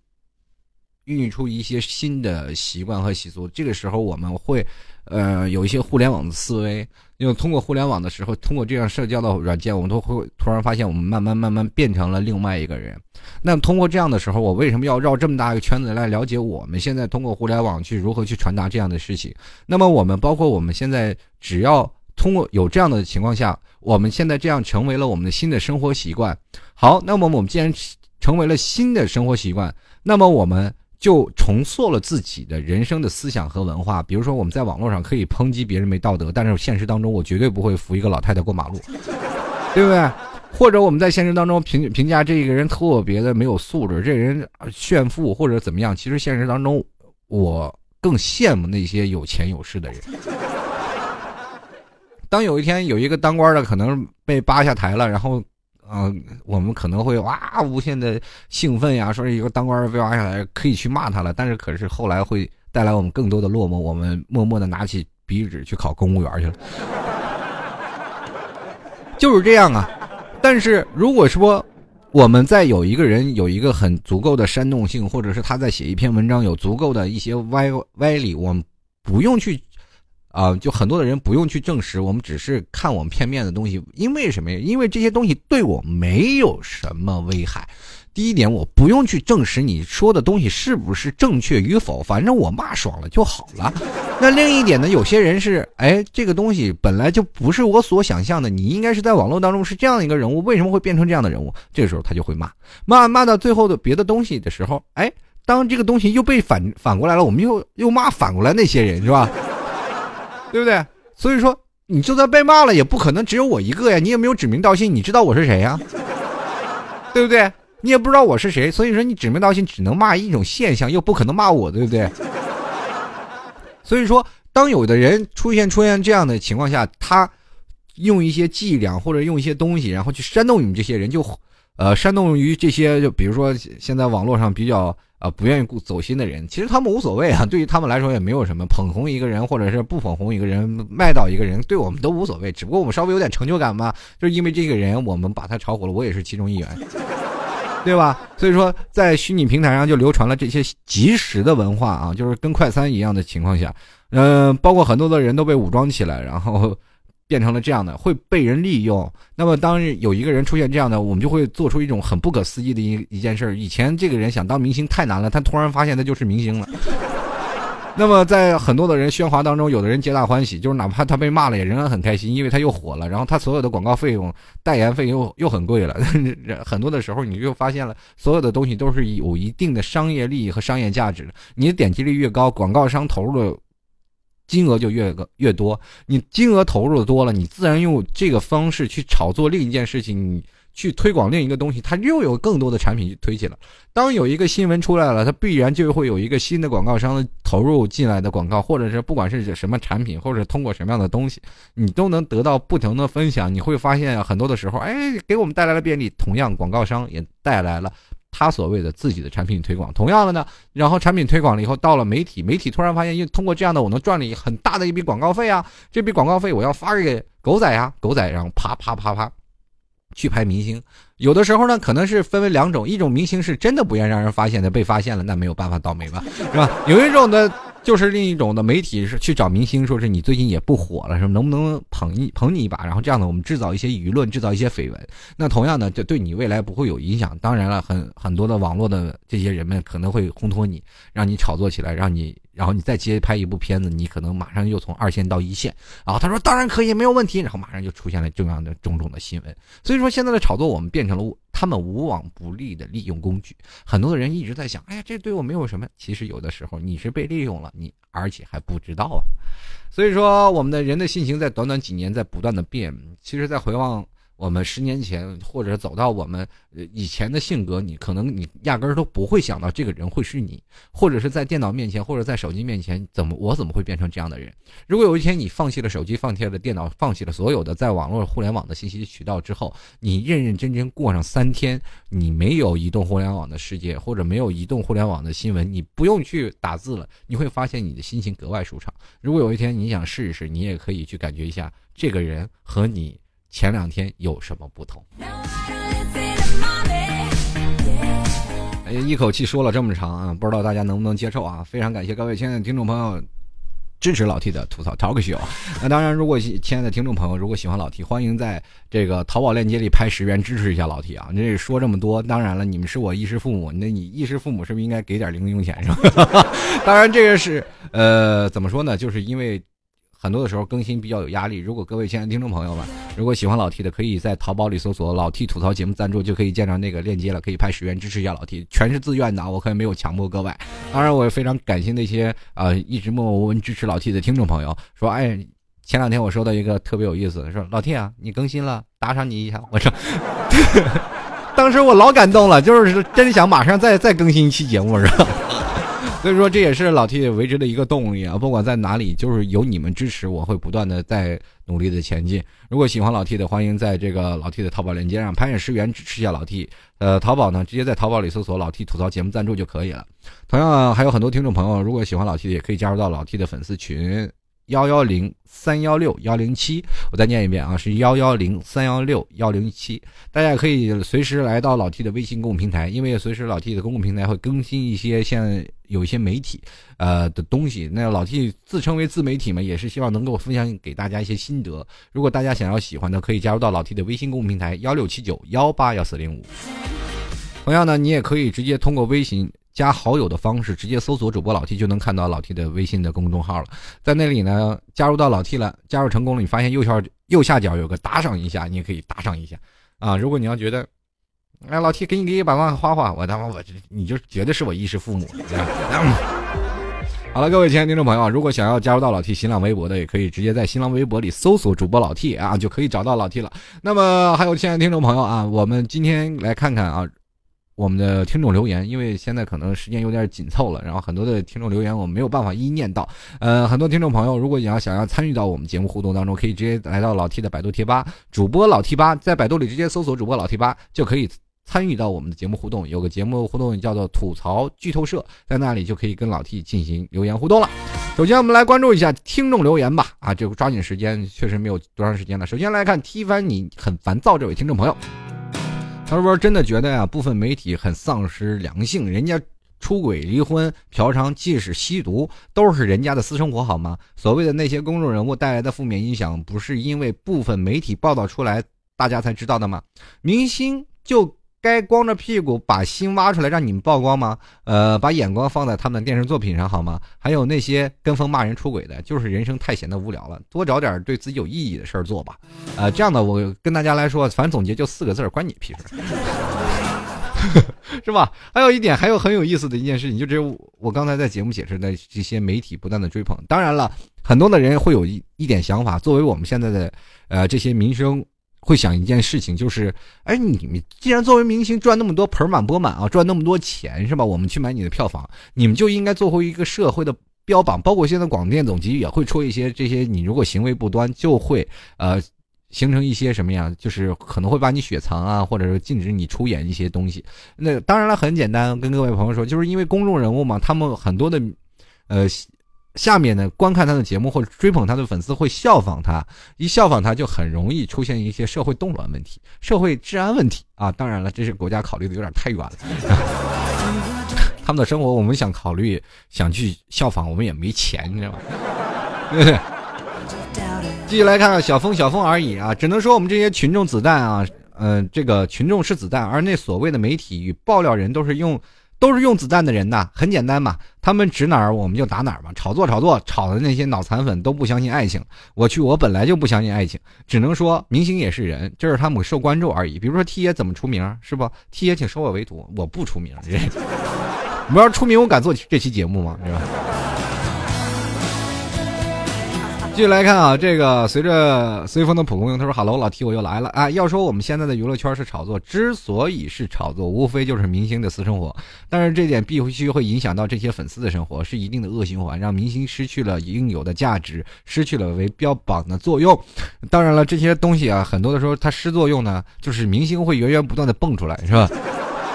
孕育出一些新的习惯和习俗。这个时候，我们会，呃，有一些互联网的思维。因为通过互联网的时候，通过这样社交的软件，我们都会突然发现，我们慢慢慢慢变成了另外一个人。那通过这样的时候，我为什么要绕这么大一个圈子来了解我们现在通过互联网去如何去传达这样的事情？那么我们包括我们现在，只要通过有这样的情况下，我们现在这样成为了我们的新的生活习惯。好，那么我们既然成为了新的生活习惯，那么我们。就重塑了自己的人生的思想和文化。比如说，我们在网络上可以抨击别人没道德，但是现实当中，我绝对不会扶一个老太太过马路，对不对？或者我们在现实当中评评价这个人特别的没有素质，这人炫富或者怎么样？其实现实当中，我更羡慕那些有钱有势的人。当有一天有一个当官的可能被扒下台了，然后。嗯，我们可能会哇无限的兴奋呀，说一个当官的被挖下来，可以去骂他了。但是可是后来会带来我们更多的落寞，我们默默的拿起笔纸去考公务员去了，就是这样啊。但是如果说我们在有一个人有一个很足够的煽动性，或者是他在写一篇文章有足够的一些歪歪理，我们不用去。啊，就很多的人不用去证实，我们只是看我们片面的东西，因为什么呀？因为这些东西对我没有什么危害。第一点，我不用去证实你说的东西是不是正确与否，反正我骂爽了就好了。那另一点呢？有些人是，哎，这个东西本来就不是我所想象的，你应该是在网络当中是这样一个人物，为什么会变成这样的人物？这个时候他就会骂，骂骂到最后的别的东西的时候，哎，当这个东西又被反反过来了，我们又又骂反过来那些人，是吧？对不对？所以说，你就算被骂了，也不可能只有我一个呀。你也没有指名道姓，你知道我是谁呀？对不对？你也不知道我是谁，所以说你指名道姓只能骂一种现象，又不可能骂我，对不对？所以说，当有的人出现出现这样的情况下，他用一些伎俩或者用一些东西，然后去煽动你们这些人，就呃煽动于这些，就比如说现在网络上比较。啊，不愿意走心的人，其实他们无所谓啊。对于他们来说，也没有什么捧红一个人，或者是不捧红一个人，卖到一个人，对我们都无所谓。只不过我们稍微有点成就感嘛，就是因为这个人，我们把他炒火了，我也是其中一员，对吧？所以说，在虚拟平台上就流传了这些即时的文化啊，就是跟快餐一样的情况下，嗯，包括很多的人都被武装起来，然后。变成了这样的，会被人利用。那么，当有一个人出现这样的，我们就会做出一种很不可思议的一一件事。以前这个人想当明星太难了，他突然发现他就是明星了。那么，在很多的人喧哗当中，有的人皆大欢喜，就是哪怕他被骂了，也仍然很开心，因为他又火了。然后他所有的广告费用、代言费又又很贵了。很多的时候，你就发现了，所有的东西都是有一定的商业利益和商业价值的。你的点击率越高，广告商投入的。金额就越个越多，你金额投入的多了，你自然用这个方式去炒作另一件事情，你去推广另一个东西，它又有更多的产品去推起了。当有一个新闻出来了，它必然就会有一个新的广告商投入进来的广告，或者是不管是什么产品，或者通过什么样的东西，你都能得到不同的分享。你会发现很多的时候，哎，给我们带来了便利，同样广告商也带来了。他所谓的自己的产品推广，同样的呢，然后产品推广了以后，到了媒体，媒体突然发现，因为通过这样的，我能赚了一很大的一笔广告费啊，这笔广告费我要发给狗仔啊，狗仔，然后啪啪啪啪，去拍明星。有的时候呢，可能是分为两种，一种明星是真的不愿让人发现的，被发现了，那没有办法倒霉吧，是吧？有一种呢。就是另一种的媒体是去找明星，说是你最近也不火了，是能不能捧一捧你一把？然后这样的我们制造一些舆论，制造一些绯闻。那同样的，就对你未来不会有影响。当然了，很很多的网络的这些人们可能会烘托你，让你炒作起来，让你。然后你再接拍一部片子，你可能马上又从二线到一线。然后他说当然可以，没有问题。然后马上就出现了这样的种种的新闻。所以说现在的炒作，我们变成了他们无往不利的利用工具。很多的人一直在想，哎呀，这对我没有什么。其实有的时候你是被利用了，你而且还不知道啊。所以说我们的人的性情在短短几年在不断的变。其实，在回望。我们十年前，或者走到我们以前的性格，你可能你压根儿都不会想到这个人会是你，或者是在电脑面前，或者在手机面前，怎么我怎么会变成这样的人？如果有一天你放弃了手机，放弃了电脑，放弃了所有的在网络互联网的信息渠道之后，你认认真真过上三天，你没有移动互联网的世界，或者没有移动互联网的新闻，你不用去打字了，你会发现你的心情格外舒畅。如果有一天你想试一试，你也可以去感觉一下这个人和你。前两天有什么不同？哎一口气说了这么长啊，不知道大家能不能接受啊？非常感谢各位亲爱的听众朋友。支持老 T 的吐槽 talk show，那当然，如果亲爱的听众朋友如果喜欢老 T，欢迎在这个淘宝链接里拍十元支持一下老 T 啊！这说这么多，当然了，你们是我衣食父母，那你衣食父母是不是应该给点零用钱是吧？当然，这个是呃，怎么说呢？就是因为。很多的时候更新比较有压力。如果各位亲爱的听众朋友们，如果喜欢老 T 的，可以在淘宝里搜索“老 T 吐槽节目赞助”，就可以见到那个链接了，可以拍十元支持一下老 T，全是自愿的啊，我可以没有强迫各位。当然，我也非常感谢那些啊一直默默无闻支持老 T 的听众朋友。说，哎，前两天我收到一个特别有意思的，说老 T 啊，你更新了，打赏你一下。我说，当时我老感动了，就是真想马上再 再更新一期节目，是吧？所以说，这也是老 T 为之的一个动力啊！不管在哪里，就是有你们支持，我会不断的在努力的前进。如果喜欢老 T 的，欢迎在这个老 T 的淘宝链接上拍点十元支持一下老 T。呃，淘宝呢，直接在淘宝里搜索“老 T 吐槽节目赞助”就可以了。同样，还有很多听众朋友，如果喜欢老 T 的，也可以加入到老 T 的粉丝群。幺幺零三幺六幺零七，我再念一遍啊，是幺幺零三幺六幺零七。大家可以随时来到老 T 的微信公共平台，因为随时老 T 的公共平台会更新一些像有一些媒体呃的东西。那老 T 自称为自媒体嘛，也是希望能够分享给大家一些心得。如果大家想要喜欢的，可以加入到老 T 的微信公共平台幺六七九幺八幺四零五。同样呢，你也可以直接通过微信。加好友的方式，直接搜索主播老 T 就能看到老 T 的微信的公众号了。在那里呢，加入到老 T 了，加入成功了，你发现右下右下角有个打赏一下，你也可以打赏一下啊。如果你要觉得，哎，老 T 给你给一百万花花，我他妈我这你就绝对是我衣食父母。好了，各位亲爱的听众朋友，如果想要加入到老 T 新浪微博的，也可以直接在新浪微博里搜索主播老 T 啊，就可以找到老 T 了。那么还有亲爱的听众朋友啊，我们今天来看看啊。我们的听众留言，因为现在可能时间有点紧凑了，然后很多的听众留言我们没有办法一一念到。呃，很多听众朋友，如果你要想要参与到我们节目互动当中，可以直接来到老 T 的百度贴吧，主播老 T 吧，在百度里直接搜索主播老 T 吧，就可以参与到我们的节目互动。有个节目互动叫做吐槽剧透社，在那里就可以跟老 T 进行留言互动了。首先，我们来关注一下听众留言吧。啊，这个抓紧时间，确实没有多长时间了。首先来看踢翻你很烦躁这位听众朋友。他说：“真的觉得呀，部分媒体很丧失良性。人家出轨、离婚、嫖娼，即使吸毒，都是人家的私生活，好吗？所谓的那些公众人物带来的负面影响，不是因为部分媒体报道出来，大家才知道的吗？明星就……”该光着屁股把心挖出来让你们曝光吗？呃，把眼光放在他们的电视作品上好吗？还有那些跟风骂人出轨的，就是人生太闲的无聊了，多找点对自己有意义的事儿做吧。呃，这样的我跟大家来说，反正总结就四个字儿，关你屁事，是吧？还有一点，还有很有意思的一件事情，就只有我刚才在节目解释的这些媒体不断的追捧，当然了，很多的人会有一一点想法，作为我们现在的呃这些民生。会想一件事情，就是，哎，你们既然作为明星赚那么多盆满钵满啊，赚那么多钱是吧？我们去买你的票房，你们就应该做回一个社会的标榜。包括现在广电总局也会出一些这些，你如果行为不端，就会呃形成一些什么呀？就是可能会把你雪藏啊，或者是禁止你出演一些东西。那当然了，很简单，跟各位朋友说，就是因为公众人物嘛，他们很多的呃。下面呢，观看他的节目或者追捧他的粉丝会效仿他，一效仿他就很容易出现一些社会动乱问题、社会治安问题啊！当然了，这是国家考虑的有点太远了。他们的生活我们想考虑、想去效仿，我们也没钱，你知道吗？对对？继续来看看小风，小风而已啊！只能说我们这些群众子弹啊，嗯，这个群众是子弹，而那所谓的媒体与爆料人都是用。都是用子弹的人呐，很简单嘛，他们指哪儿我们就打哪儿嘛，炒作炒作，炒的那些脑残粉都不相信爱情。我去，我本来就不相信爱情，只能说明星也是人，就是他们受关注而已。比如说 T 爷怎么出名，是不？T 爷请收我为徒，我不出名，我要出名，我敢做这期节目吗？是吧？继续来看啊，这个随着随风的蒲公英，他说：“Hello，老 T，我又来了啊！要说我们现在的娱乐圈是炒作，之所以是炒作，无非就是明星的私生活。但是这点必须会影响到这些粉丝的生活，是一定的恶循环，让明星失去了应有的价值，失去了为标榜的作用。当然了，这些东西啊，很多的时候它失作用呢，就是明星会源源不断的蹦出来，是吧？”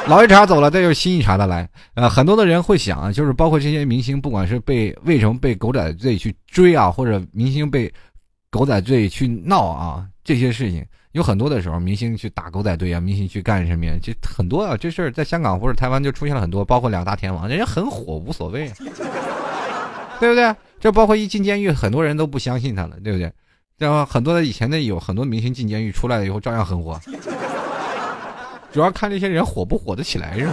老一茬走了，再又新一茬的来。呃，很多的人会想啊，就是包括这些明星，不管是被为什么被狗仔队去追啊，或者明星被狗仔队去闹啊，这些事情有很多的时候，明星去打狗仔队啊，明星去干什么呀？这很多啊，这事儿在香港或者台湾就出现了很多，包括两大天王，人家很火，无所谓，对不对？这包括一进监狱，很多人都不相信他了，对不对？然后很多的以前的有很多明星进监狱出来了以后照样很火，主要看这些人火不火得起来，是吧？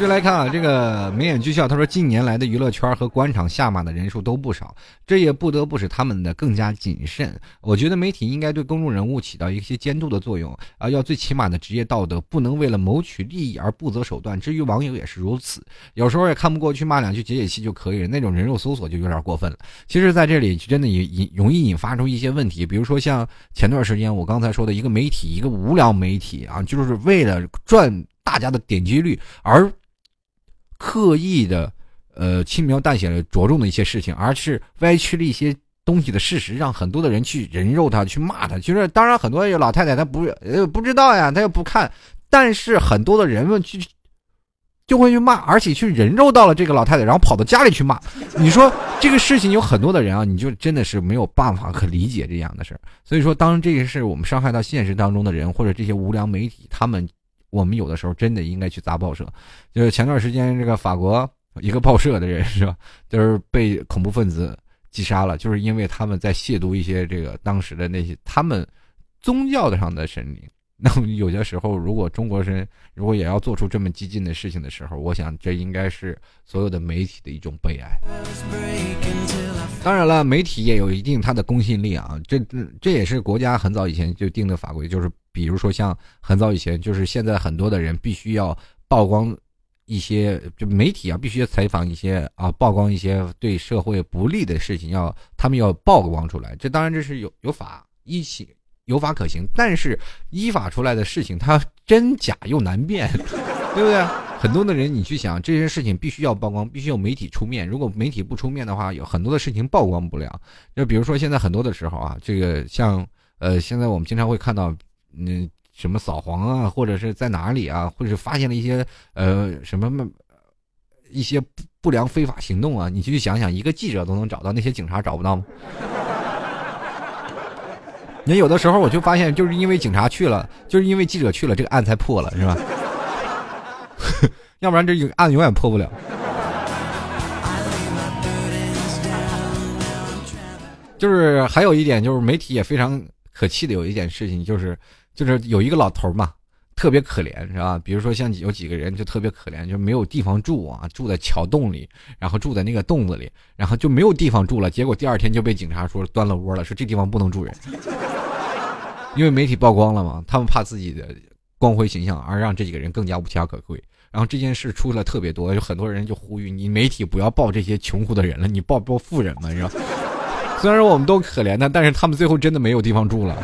接来看啊，这个眉眼俱笑，他说近年来的娱乐圈和官场下马的人数都不少，这也不得不使他们的更加谨慎。我觉得媒体应该对公众人物起到一些监督的作用啊，要最起码的职业道德，不能为了谋取利益而不择手段。至于网友也是如此，有时候也看不过去，骂两句解解气就可以了，那种人肉搜索就有点过分了。其实，在这里真的引引容易引发出一些问题，比如说像前段时间我刚才说的一个媒体，一个无良媒体啊，就是为了赚大家的点击率而。刻意的，呃，轻描淡写的着重的一些事情，而是歪曲了一些东西的事实，让很多的人去人肉他，去骂他。就是，当然，很多老太太她不呃不知道呀，她又不看，但是很多的人们去就会去骂，而且去人肉到了这个老太太，然后跑到家里去骂。你说这个事情有很多的人啊，你就真的是没有办法可理解这样的事儿。所以说，当这个是我们伤害到现实当中的人，或者这些无良媒体，他们。我们有的时候真的应该去砸报社，就是前段时间这个法国一个报社的人是吧，就是被恐怖分子击杀了，就是因为他们在亵渎一些这个当时的那些他们宗教的上的神灵。那么有些时候，如果中国人如果也要做出这么激进的事情的时候，我想这应该是所有的媒体的一种悲哀。当然了，媒体也有一定它的公信力啊，这这也是国家很早以前就定的法规，就是。比如说，像很早以前，就是现在很多的人必须要曝光一些，就媒体啊，必须要采访一些啊，曝光一些对社会不利的事情，要他们要曝光出来。这当然这是有有法依起有法可行，但是依法出来的事情，它真假又难辨，对不对？很多的人你去想这些事情，必须要曝光，必须有媒体出面。如果媒体不出面的话，有很多的事情曝光不了。就比如说现在很多的时候啊，这个像呃，现在我们经常会看到。嗯，什么扫黄啊，或者是在哪里啊，或者是发现了一些呃什么一些不良非法行动啊？你去想想，一个记者都能找到，那些警察找不到吗？你有的时候我就发现，就是因为警察去了，就是因为记者去了，这个案才破了，是吧？要不然这案永远破不了。就是还有一点，就是媒体也非常可气的，有一件事情就是。就是有一个老头嘛，特别可怜，是吧？比如说像有几个人就特别可怜，就没有地方住啊，住在桥洞里，然后住在那个洞子里，然后就没有地方住了。结果第二天就被警察说端了窝了，说这地方不能住人，因为媒体曝光了嘛，他们怕自己的光辉形象而让这几个人更加无家可归。然后这件事出了特别多，有很多人就呼吁你媒体不要报这些穷苦的人了，你报报富人嘛，是吧？虽然我们都可怜他，但是他们最后真的没有地方住了。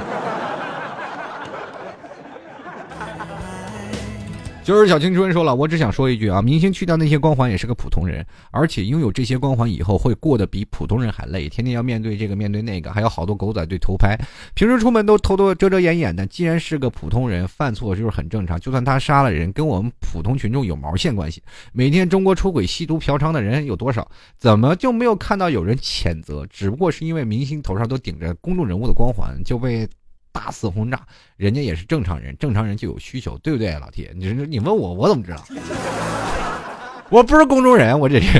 就是小青春说了，我只想说一句啊，明星去掉那些光环也是个普通人，而且拥有这些光环以后会过得比普通人还累，天天要面对这个面对那个，还有好多狗仔队偷拍，平时出门都偷偷遮遮掩掩的。既然是个普通人，犯错就是很正常，就算他杀了人，跟我们普通群众有毛线关系？每天中国出轨、吸毒、嫖娼的人有多少？怎么就没有看到有人谴责？只不过是因为明星头上都顶着公众人物的光环，就被。大肆轰炸，人家也是正常人，正常人就有需求，对不对，老铁？你说你问我，我怎么知道？我不是公众人，我这是。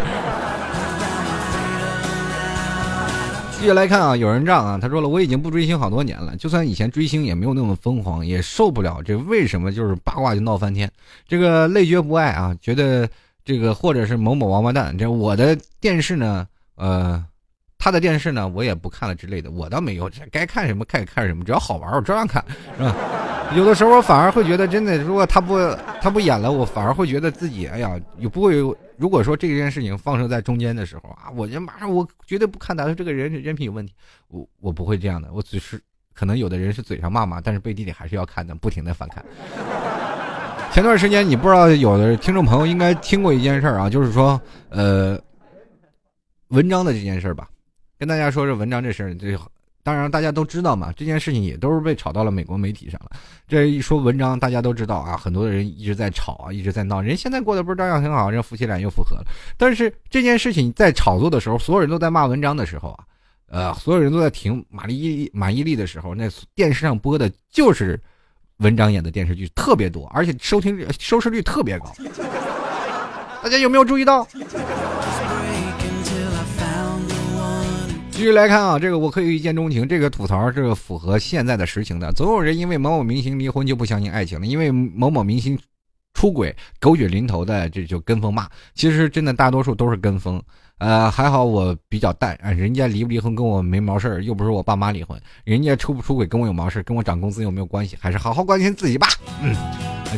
继续来看啊，有人这样啊，他说了，我已经不追星好多年了，就算以前追星也没有那么疯狂，也受不了这为什么就是八卦就闹翻天，这个累觉不爱啊，觉得这个或者是某某王八蛋，这我的电视呢，呃。他的电视呢，我也不看了之类的，我倒没有，该看什么看看什么，只要好玩我照样看，是吧？有的时候反而会觉得，真的，如果他不 他不演了，我反而会觉得自己，哎呀，也不会。如果说这件事情放射在中间的时候啊，我就马上我绝对不看他，说这个人人品有问题，我我不会这样的，我只是可能有的人是嘴上骂骂，但是背地里还是要看的，不停的翻看。前段时间你不知道有的听众朋友应该听过一件事啊，就是说呃文章的这件事吧。跟大家说说文章这事儿，这当然大家都知道嘛。这件事情也都是被炒到了美国媒体上了。这一说文章，大家都知道啊，很多人一直在吵啊，一直在闹。人现在过得不是照样很好，人夫妻俩又复合了。但是这件事情在炒作的时候，所有人都在骂文章的时候啊，呃，所有人都在听马丽马伊琍的时候，那电视上播的就是文章演的电视剧特别多，而且收听收视率特别高。大家有没有注意到？继续来看啊，这个我可以一见钟情，这个吐槽是符合现在的实情的。总有人因为某某明星离婚就不相信爱情了，因为某某明星出轨狗血淋头的这就跟风骂。其实真的大多数都是跟风。呃，还好我比较淡，人家离不离婚跟我没毛事儿，又不是我爸妈离婚，人家出不出轨跟我有毛事跟我涨工资有没有关系？还是好好关心自己吧。嗯，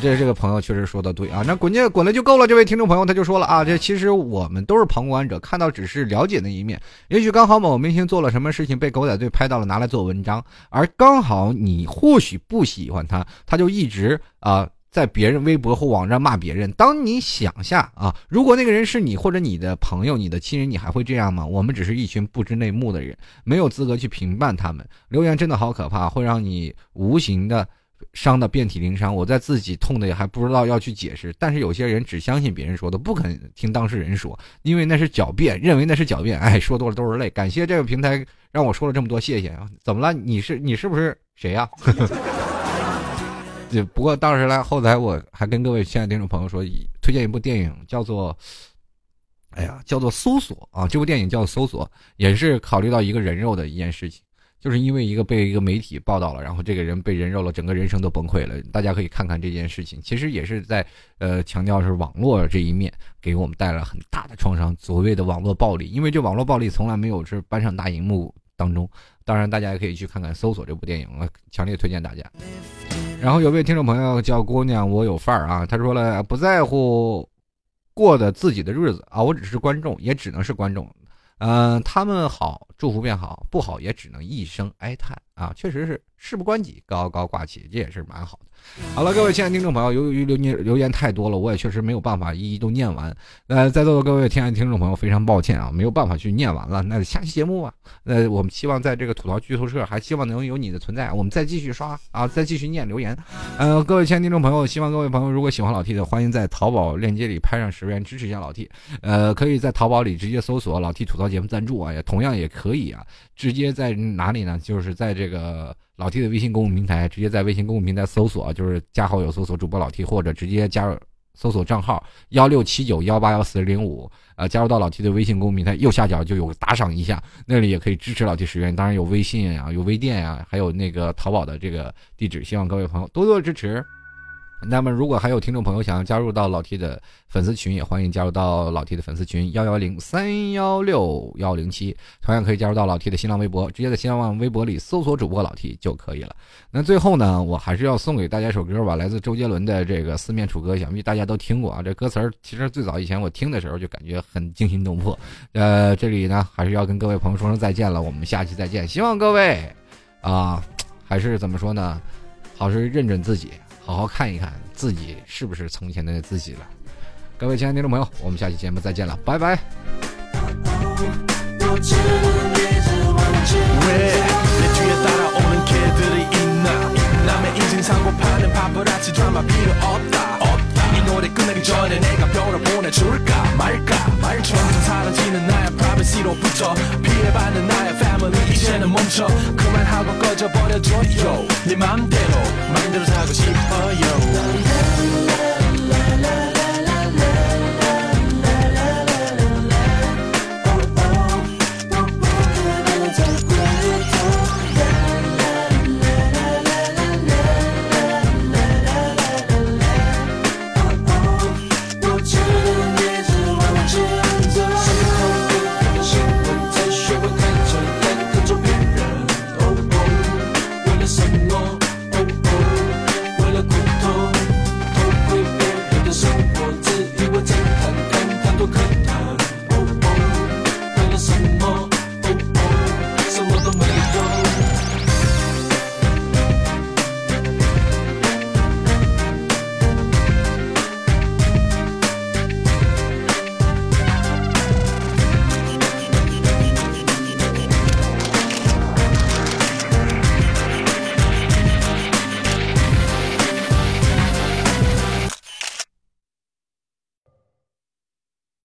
这这个朋友确实说的对啊，那滚就滚了就够了。这位听众朋友他就说了啊，这其实我们都是旁观者，看到只是了解那一面。也许刚好某明星做了什么事情被狗仔队拍到了，拿来做文章，而刚好你或许不喜欢他，他就一直啊。在别人微博或网站骂别人，当你想下啊，如果那个人是你或者你的朋友、你的亲人，你还会这样吗？我们只是一群不知内幕的人，没有资格去评判他们。留言真的好可怕，会让你无形的伤的遍体鳞伤。我在自己痛的也还不知道要去解释，但是有些人只相信别人说的，不肯听当事人说，因为那是狡辩，认为那是狡辩。哎，说多了都是泪。感谢这个平台让我说了这么多，谢谢啊！怎么了？你是你是不是谁 呀？不过当时来后台我还跟各位亲爱的听众朋友说，推荐一部电影，叫做，哎呀，叫做《搜索》啊。这部电影叫《搜索》，也是考虑到一个人肉的一件事情，就是因为一个被一个媒体报道了，然后这个人被人肉了，整个人生都崩溃了。大家可以看看这件事情，其实也是在呃强调是网络这一面给我们带来很大的创伤。所谓的网络暴力，因为这网络暴力从来没有是搬上大荧幕当中。当然，大家也可以去看看《搜索》这部电影，我强烈推荐大家。然后有位听众朋友叫姑娘，我有范儿啊，他说了不在乎过的自己的日子啊，我只是观众，也只能是观众。嗯，他们好，祝福便好；不好，也只能一声哀叹啊。确实是事不关己，高高挂起，这也是蛮好的。好了，各位亲爱的听众朋友，由于留言留言太多了，我也确实没有办法一一都念完。呃，在座的各位亲爱的听众朋友，非常抱歉啊，没有办法去念完了。那下期节目吧，呃，我们希望在这个吐槽剧透社，还希望能有你的存在，我们再继续刷啊，再继续念留言。呃，各位亲爱的听众朋友，希望各位朋友如果喜欢老 T 的，欢迎在淘宝链接里拍上十元支持一下老 T。呃，可以在淘宝里直接搜索“老 T 吐槽节目赞助”啊，也同样也可以啊，直接在哪里呢？就是在这个。老 T 的微信公共平台，直接在微信公共平台搜索，就是加好友搜索主播老 T，或者直接加入搜索账号幺六七九幺八幺四零五，呃，加入到老 T 的微信公共平台，右下角就有打赏一下，那里也可以支持老 T 十元，当然有微信啊，有微店啊，还有那个淘宝的这个地址，希望各位朋友多多支持。那么，如果还有听众朋友想要加入到老 T 的粉丝群，也欢迎加入到老 T 的粉丝群幺幺零三幺六幺零七，同样可以加入到老 T 的新浪微博，直接在新浪微博里搜索主播老 T 就可以了。那最后呢，我还是要送给大家一首歌吧，来自周杰伦的这个《四面楚歌》，想必大家都听过啊。这歌词儿其实最早以前我听的时候就感觉很惊心动魄。呃，这里呢还是要跟各位朋友说声再见了，我们下期再见。希望各位啊，还是怎么说呢，好是认准自己。好好看一看自己是不是从前的自己了，各位亲爱的听众朋友，我们下期节目再见了，拜拜。 노래 끝나기 전에 내가 별을 보내줄까 말까? 말처 점점 사라지는 나의 프라이버시로부터 피해받는 나의 패밀리 이제는 멈춰 그만하고 꺼져버려줘요 네 맘대로 마음대로 살고 싶어요.